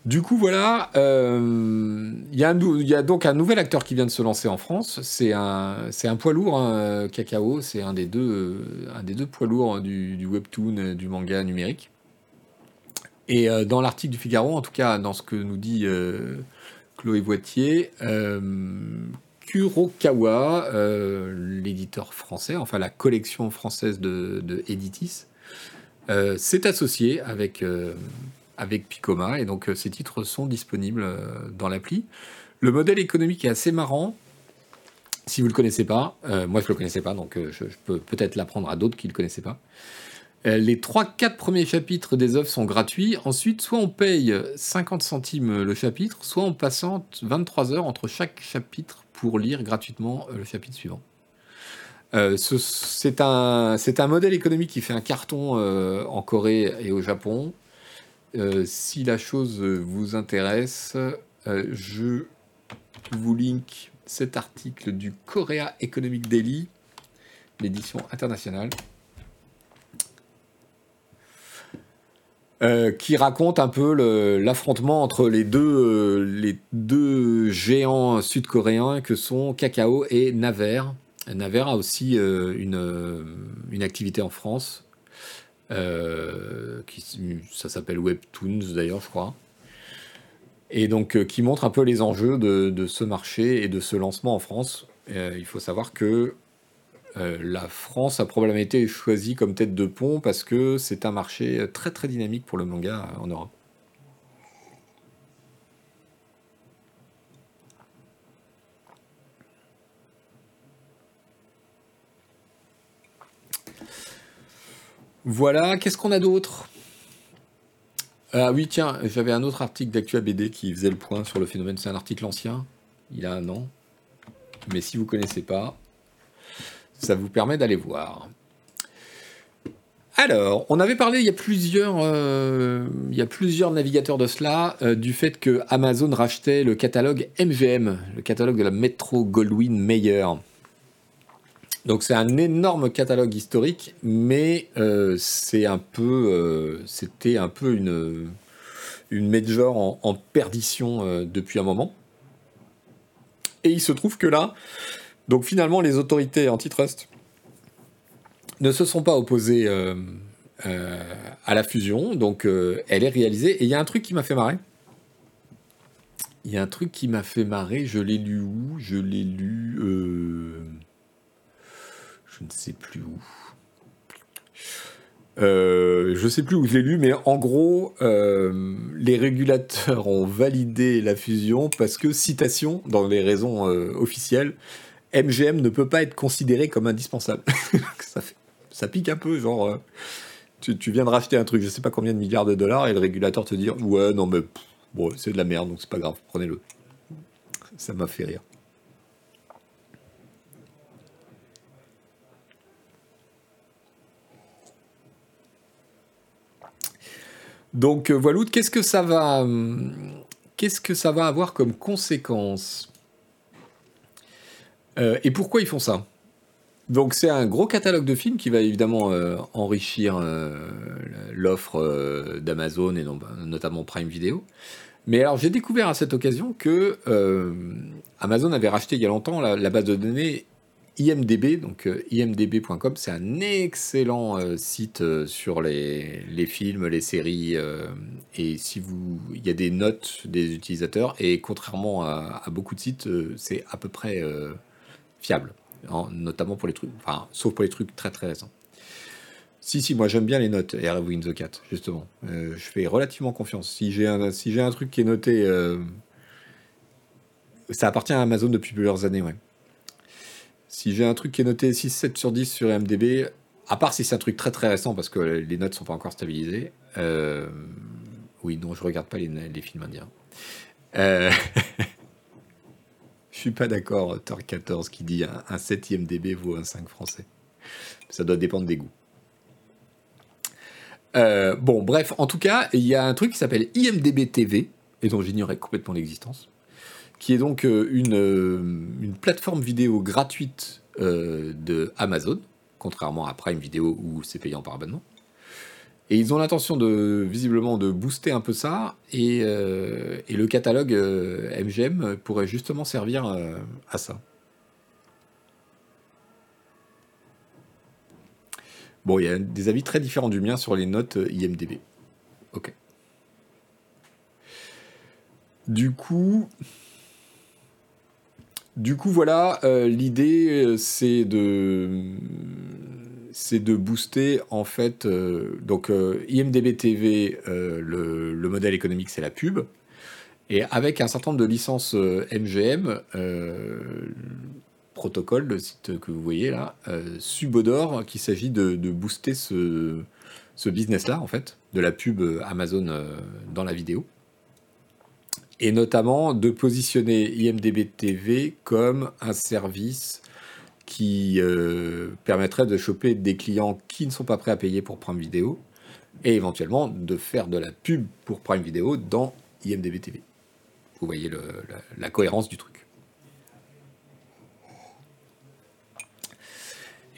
Du coup, voilà, euh, il y, a donc un nouvel acteur qui vient de se lancer en France. C'est un, poids lourd, hein, Cacao. C'est un, des deux, euh, un des deux poids lourds du, webtoon, euh, du manga numérique. Et dans l'article du Figaro, en tout cas dans ce que nous dit Chloé Voitier, Kurokawa, l'éditeur français, enfin la collection française de, de Editis, s'est associé avec avec Picoma, et donc euh, ces titres sont disponibles euh, dans l'appli. Le modèle économique est assez marrant. Si vous ne le connaissez pas, euh, moi je ne le connaissais pas, donc je, peux peut-être l'apprendre à d'autres qui ne le connaissaient pas. les 3-4 premiers chapitres des œuvres sont gratuits. Ensuite, soit on paye 50 centimes le chapitre, soit on passant 23 heures entre chaque chapitre pour lire gratuitement le chapitre suivant. c'est un, un, modèle économique qui fait un carton en Corée et au Japon. Euh, si la chose vous intéresse, euh, je vous link cet article du Korea Economic Daily, l'édition internationale. Euh, qui raconte un peu l'affrontement entre les deux, euh, les deux géants sud-coréens que sont Kakao et Naver. Naver a aussi euh, une, activité en France. Qui, ça s'appelle Webtoons d'ailleurs, je crois. Et donc qui montre un peu les enjeux de, ce marché et de ce lancement en France. il faut savoir que euh, la France a probablement été choisie comme tête de pont parce que c'est un marché très très dynamique pour le manga en Europe. Voilà, qu'est-ce qu'on a d'autre? Ah oui, tiens, j'avais un autre article d'Actua BD qui faisait le point sur le phénomène. C'est un article ancien, il a un an. Mais si vous ne connaissez pas, ça vous permet d'aller voir. Alors, on avait parlé il y a plusieurs, euh, il y a plusieurs navigateurs de cela, euh, du fait que Amazon rachetait le catalogue MGM, le catalogue de la Metro Goldwyn Mayer. Donc c'est un énorme catalogue historique, mais euh, c'est un peu, c'était un peu une, une major en, perdition depuis un moment. Et il se trouve que là, donc finalement, les autorités antitrust ne se sont pas opposées euh, euh, à la fusion, donc euh, elle est réalisée. Et il y a un truc qui m'a fait marrer. Il y a un truc qui m'a fait marrer, je l'ai lu où? Je l'ai lu... je ne sais plus où. Je je sais plus où je l'ai lu, mais en gros, les régulateurs ont validé la fusion parce que, citation, dans les raisons officielles, MGM ne peut pas être considéré comme indispensable. *laughs* ça, pique un peu, genre, euh, tu, viens de racheter un truc, je sais pas combien de milliards de dollars, et le régulateur te dit, ouais, non, mais bon, c'est de la merde, donc c'est pas grave, prenez-le. Ça m'a fait rire. Donc euh, voilà, qu'est-ce que ça va, hum, qu'est-ce que ça va avoir comme conséquence euh, et pourquoi ils font ça? Donc c'est un gros catalogue de films qui va évidemment euh, enrichir euh, l'offre d'Amazon et notamment Prime Video. Mais alors j'ai découvert à cette occasion que Amazon avait racheté il y a longtemps la, base de données IMDB, donc imdb.com, c'est un excellent site sur les, films, les séries, et si vous, il y a des notes des utilisateurs, et contrairement à beaucoup de sites, c'est à peu près fiable, notamment pour les trucs, enfin, sauf pour les trucs très très récents. Si, si, moi j'aime bien les notes Win the Cat, justement. Euh, je fais relativement confiance. Si j'ai un, si un truc qui est noté. Euh, ça appartient à Amazon depuis plusieurs années, ouais. Si j'ai un truc qui est noté 6, 7 sur 10 sur MDB, à part si c'est un truc très très récent parce que les notes sont pas encore stabilisées. Euh, oui, non, je regarde pas les, films indiens. *laughs* Je suis pas d'accord, Thor 14 qui dit un, un 7 IMDB vaut un 5 français. Ça doit dépendre des goûts. Euh, bon, bref, en tout cas, il y a un truc qui s'appelle IMDB TV, et dont j'ignorais complètement l'existence, qui est donc euh, une, euh, une plateforme vidéo gratuite de Amazon, contrairement à Prime Video où c'est payant par abonnement. Et ils ont l'intention de visiblement de booster un peu ça, et, euh, le catalogue MGM euh, pourrait justement servir euh, à ça. Bon, il y a des avis très différents du mien sur les notes IMDB. Ok. Du coup, du coup, voilà, l'idée, c'est de c'est de booster en fait euh, donc euh, IMDB TV euh, le, modèle économique c'est la pub. Et avec un certain nombre de licences MGM protocole le site que vous voyez là subodore qu'il s'agit de, booster ce, ce business là en fait de la pub Amazon dans la vidéo et notamment de positionner IMDB TV comme un service qui euh, permettrait de choper des clients qui ne sont pas prêts à payer pour Prime Video et éventuellement de faire de la pub pour Prime Video dans IMDB TV. Vous voyez la, cohérence du truc.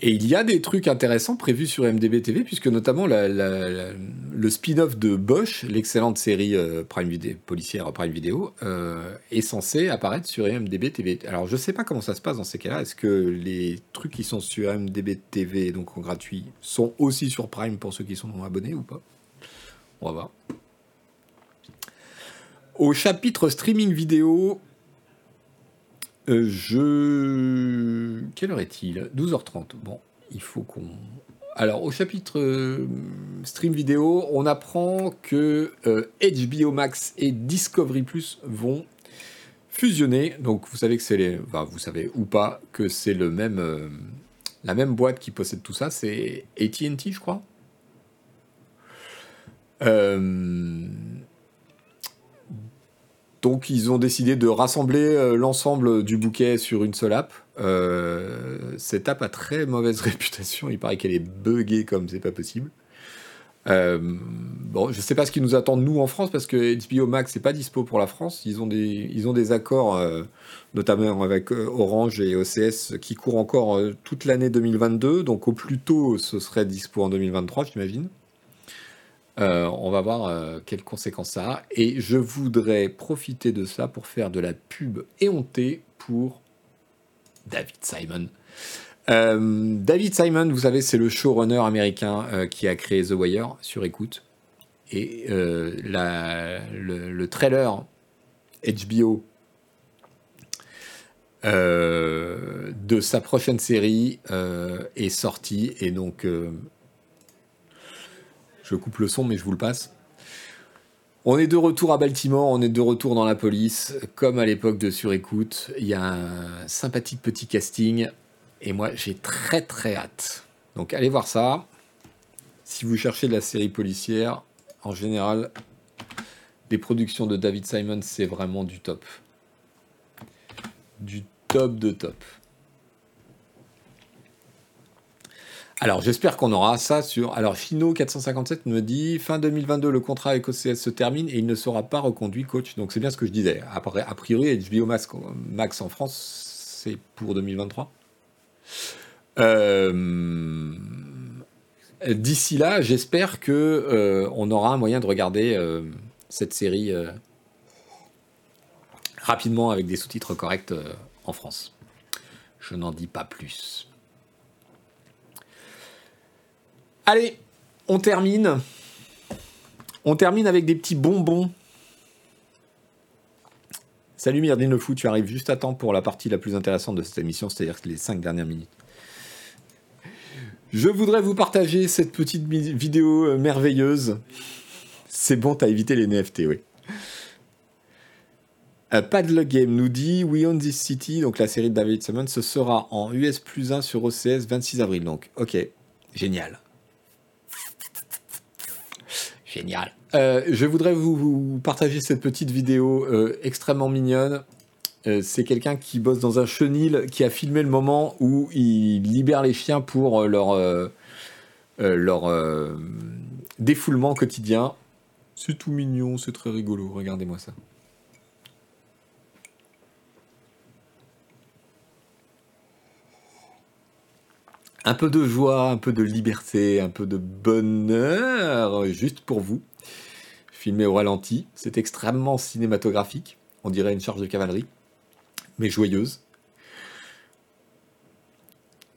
Et il y a des trucs intéressants prévus sur MDB TV, puisque notamment le spin-off de Bosch, l'excellente série euh, Prime policière Prime Video, euh, est censé apparaître sur MDB TV. Alors je sais pas comment ça se passe dans ces cas-là. Est-ce que les trucs qui sont sur MDB TV, donc en gratuit, sont aussi sur Prime pour ceux qui sont abonnés ou pas? On va voir. Au chapitre streaming vidéo, euh, je. Quelle heure est-il? 12h30. Bon, il faut qu'on. Alors, au chapitre euh, stream vidéo, on apprend que HBO euh, Max et Discovery Plus vont fusionner. Donc, vous savez que c'est les. Enfin, vous savez ou pas que c'est le même. la même boîte qui possède tout ça, c'est ATT, je crois. Donc ils ont décidé de rassembler euh, l'ensemble du bouquet sur une seule app. Euh, cette app a très mauvaise *laughs* réputation, il paraît qu'elle est buggée comme c'est pas possible. Euh, bon, je sais pas ce qui nous attend nous en France parce que HBO Max n'est pas dispo pour la France. Ils ont des, ils ont des accords, notamment avec Orange et OCS, qui courent encore toute l'année 2022. Donc au plus tôt, ce serait dispo en 2023, j'imagine. Euh, on va voir euh, quelles conséquences ça a. Et je voudrais profiter de ça pour faire de la pub éhontée pour David Simon. Euh, David Simon, vous savez, c'est le showrunner américain qui a créé The Wire sur écoute. Et le, trailer HBO de sa prochaine série est sorti. Et donc, je coupe le son, mais je vous le passe. On est de retour à Baltimore, on est de retour dans la police, comme à l'époque de Surécoute. Il y a un sympathique petit casting, et moi j'ai très très hâte. Donc allez voir ça. Si vous cherchez de la série policière, en général, les productions de David Simon, c'est vraiment du top. Du top de top. Alors j'espère qu'on aura ça sur. Alors Chino 457 me dit fin 2022 le contrat avec OCS se termine et il ne sera pas reconduit coach. Donc c'est bien ce que je disais. A priori HBO Max, Max en France c'est pour 2023. Euh, d'ici là, j'espère que euh, on aura un moyen de regarder euh, cette série rapidement avec des sous-titres corrects en France. Je n'en dis pas plus. Allez, on termine. On termine avec des petits bonbons. Salut Myrdine le tu arrives juste à temps pour la partie la plus intéressante de cette émission, c'est-à-dire les 5 dernières minutes. Je voudrais vous partager cette petite vidéo euh, merveilleuse. C'est bon, t'as évité les NFT, oui. Euh, Padlock Game nous dit We Own This City, donc la série de David Simon, ce sera en US plus 1 sur OCS 26 avril. Donc, ok, génial. Génial. Euh, je voudrais vous, partager cette petite vidéo euh, extrêmement mignonne. Euh, c'est quelqu'un qui bosse dans un chenil qui a filmé le moment où il libère les chiens pour leur, leur défoulement quotidien. C'est tout mignon, c'est très rigolo. Regardez-moi ça. Un peu de joie, un peu de liberté, un peu de bonheur, juste pour vous. Filmé au ralenti, c'est extrêmement cinématographique, on dirait une charge de cavalerie, mais joyeuse.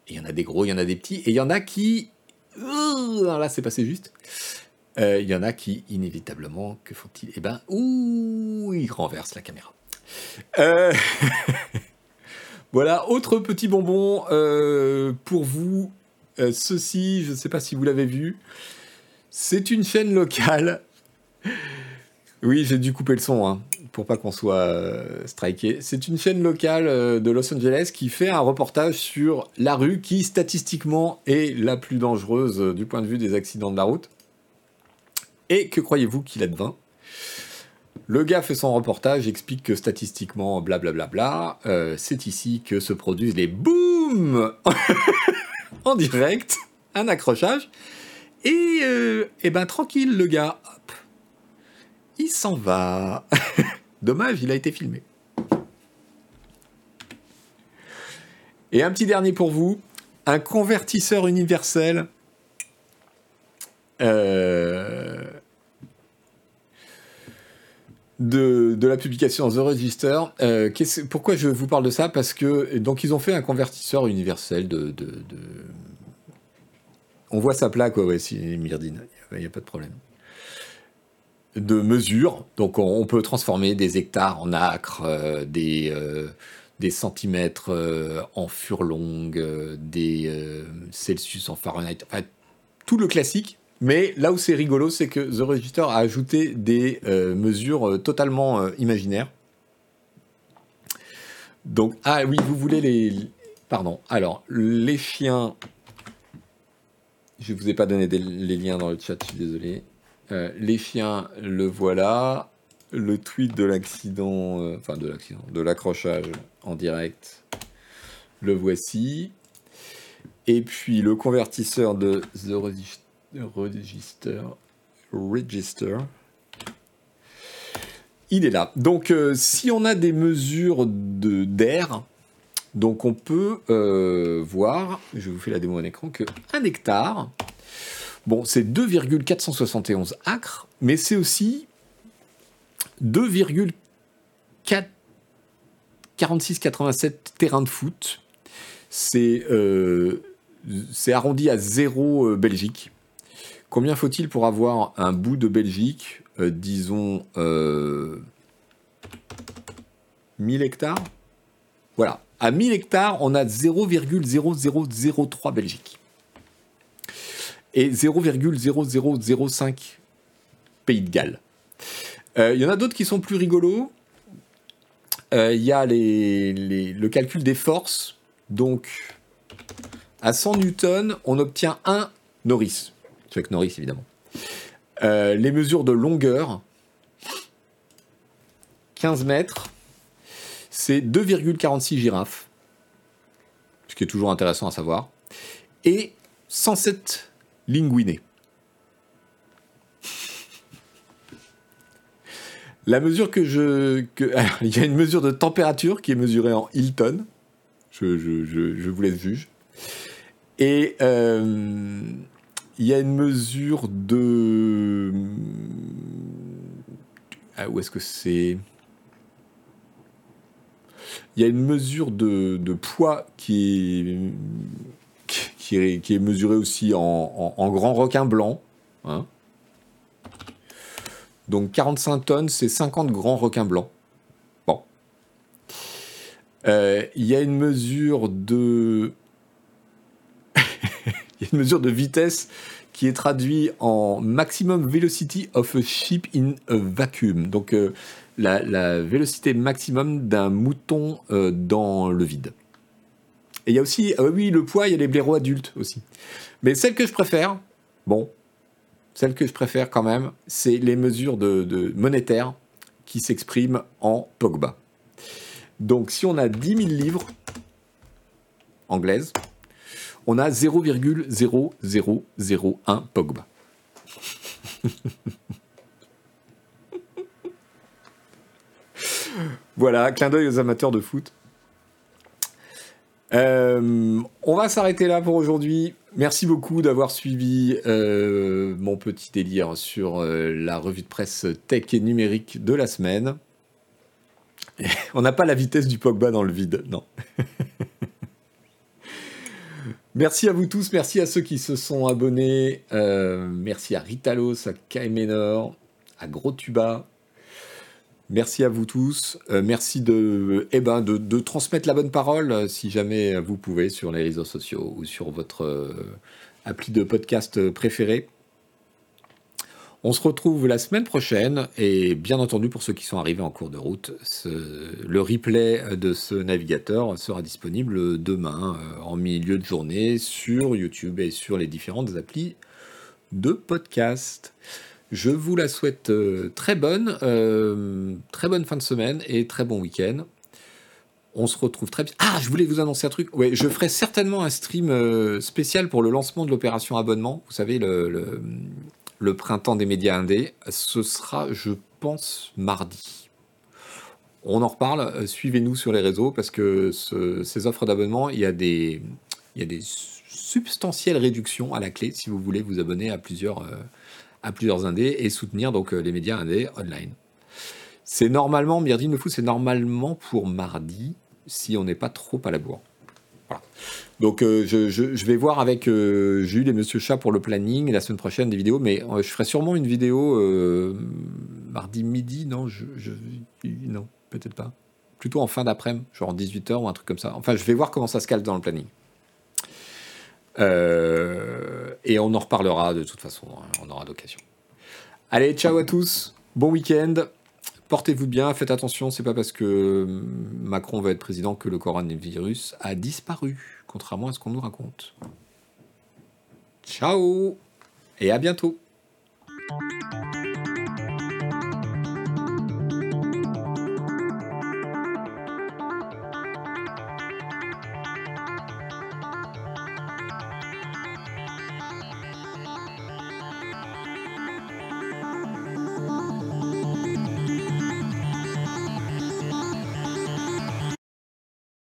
Il y en a des gros, il y en a des petits, et il y en a qui... là, c'est passé juste. Euh, il y en a qui, inévitablement, que font-ils? Eh ben, ouh, ils renversent la caméra. Euh... *laughs* Voilà, autre petit bonbon euh, pour vous. Euh, ceci, je ne sais pas si vous l'avez vu. C'est une chaîne locale. *laughs* Oui, j'ai dû couper le son hein, pour pas qu'on soit euh, striké. C'est une chaîne locale de Los Angeles qui fait un reportage sur la rue qui statistiquement est la plus dangereuse du point de vue des accidents de la route. Et que croyez-vous qu'il advint? Le gars fait son reportage, explique que statistiquement, blablabla, euh, c'est ici que se produisent les boum *laughs* en direct, un accrochage, et, euh, et ben tranquille le gars, hop, il s'en va. *laughs* Dommage, il a été filmé. Et un petit dernier pour vous. un convertisseur universel. Euh, de, la publication The Register. Euh, pourquoi je vous parle de ça? Parce que donc ils ont fait un convertisseur universel de, on voit sa plaque, ouais, si Myrdine, il n'y a, pas de problème. De mesure, donc on, peut transformer des hectares en acres, euh, des, euh, des centimètres en furlong, des Celsius en Fahrenheit, enfin, tout le classique, mais là où c'est rigolo, c'est que The Register a ajouté des euh, mesures euh, totalement euh, imaginaires. Donc, ah oui, vous voulez les. Pardon. Alors, les chiens. Je ne vous ai pas donné les liens dans le chat, je suis désolé. les chiens, le voilà. Le tweet de l'accident, enfin de l'accident, de l'accrochage en direct, le voici. Et puis le convertisseur de The Register Register. Register. Il est là. Donc, euh, si on a des mesures d'air, donc on peut euh, voir, je vous fais la démo en écran, que 1 hectare, bon, c'est 2,471 acres, mais c'est aussi 2,4687 terrains de foot. C'est euh, arrondi à 0 Belgique. Combien faut-il pour avoir un bout de Belgique, euh, disons 1000 euh, hectares? Voilà. À 1000 hectares, on a 0,0003 Belgique. Et 0,0005 Pays de Galles. Euh, il y en a d'autres qui sont plus rigolos. Il y a le calcul des forces. Donc, à 100 newtons, on obtient un Norris. Chuck Norris évidemment. Euh, les mesures de longueur, 15 mètres, c'est 2,46 girafes, ce qui est toujours intéressant à savoir, et 107 linguinés. La mesure que je. *laughs* il y a une mesure de température qui est mesurée en Hilton. Je, je, vous laisse juge. Et euh, il y a une mesure de. Ah, où est-ce que c'est? Il y a une mesure de, poids qui est, qui est, mesurée aussi en, grand requin blanc. Hein. Donc 45 tonnes, c'est 50 grands requins blancs. Bon. Euh, il y a une mesure de il y a une mesure de vitesse qui est traduite en maximum velocity of a ship in a vacuum. Donc euh, la, vélocité maximum d'un mouton euh, dans le vide. Et il y a aussi, euh, oui, le poids, il y a les blaireaux adultes aussi. Mais celle que je préfère, bon, celle que je préfère quand même, c'est les mesures de, monétaires qui s'expriment en Pogba. Donc si on a 10 000 livres anglaises, on a 0,0001 Pogba. *laughs* voilà, clin d'œil aux amateurs de foot. Euh, on va s'arrêter là pour aujourd'hui. Merci beaucoup d'avoir suivi euh, mon petit délire sur euh, la revue de presse tech et numérique de la semaine. on n'a pas la vitesse du Pogba dans le vide, non. *laughs* Merci à vous tous, merci à ceux qui se sont abonnés. Euh, merci à Ritalos, à Kaimenor, à Gros Tuba. Merci à vous tous. Euh, merci de, eh ben, de, transmettre la bonne parole euh, si jamais vous pouvez sur les réseaux sociaux ou sur votre appli de podcast préféré. On se retrouve la semaine prochaine et bien entendu pour ceux qui sont arrivés en cours de route, le replay de ce navigateur sera disponible demain euh, en milieu de journée sur YouTube et sur les différentes applis de podcast. Je vous la souhaite euh, très bonne, euh, très bonne fin de semaine et très bon week-end. On se retrouve très vite. Ah, je voulais vous annoncer un truc. Ouais, je ferai certainement un stream spécial pour le lancement de l'opération abonnement. Vous savez, le printemps des médias indés. Ce sera, je pense, mardi. On en reparle. Euh, suivez-nous sur les réseaux parce que ces offres d'abonnement, il y a des, il y a des substantielle réduction à la clé si vous voulez vous abonner à plusieurs, plusieurs indés et soutenir donc les médias indés online. C'est normalement, Myrdine me fout, c'est normalement pour mardi si on n'est pas trop à la bourre. Donc euh, je, vais voir avec euh, Jules et Monsieur Chat pour le planning la semaine prochaine des vidéos, mais euh, je ferai sûrement une vidéo mardi midi, non Non, peut-être pas. Plutôt en fin d'après-midi, genre en 18h ou un truc comme ça. Enfin, je vais voir comment ça se cale dans le planning. et on en reparlera de toute façon, hein, on aura d'occasion. Allez, ciao à tous, bon week-end. Portez-vous bien, faites attention, c'est pas parce que Macron va être président que le coronavirus a disparu, contrairement à ce qu'on nous raconte. Ciao et à bientôt.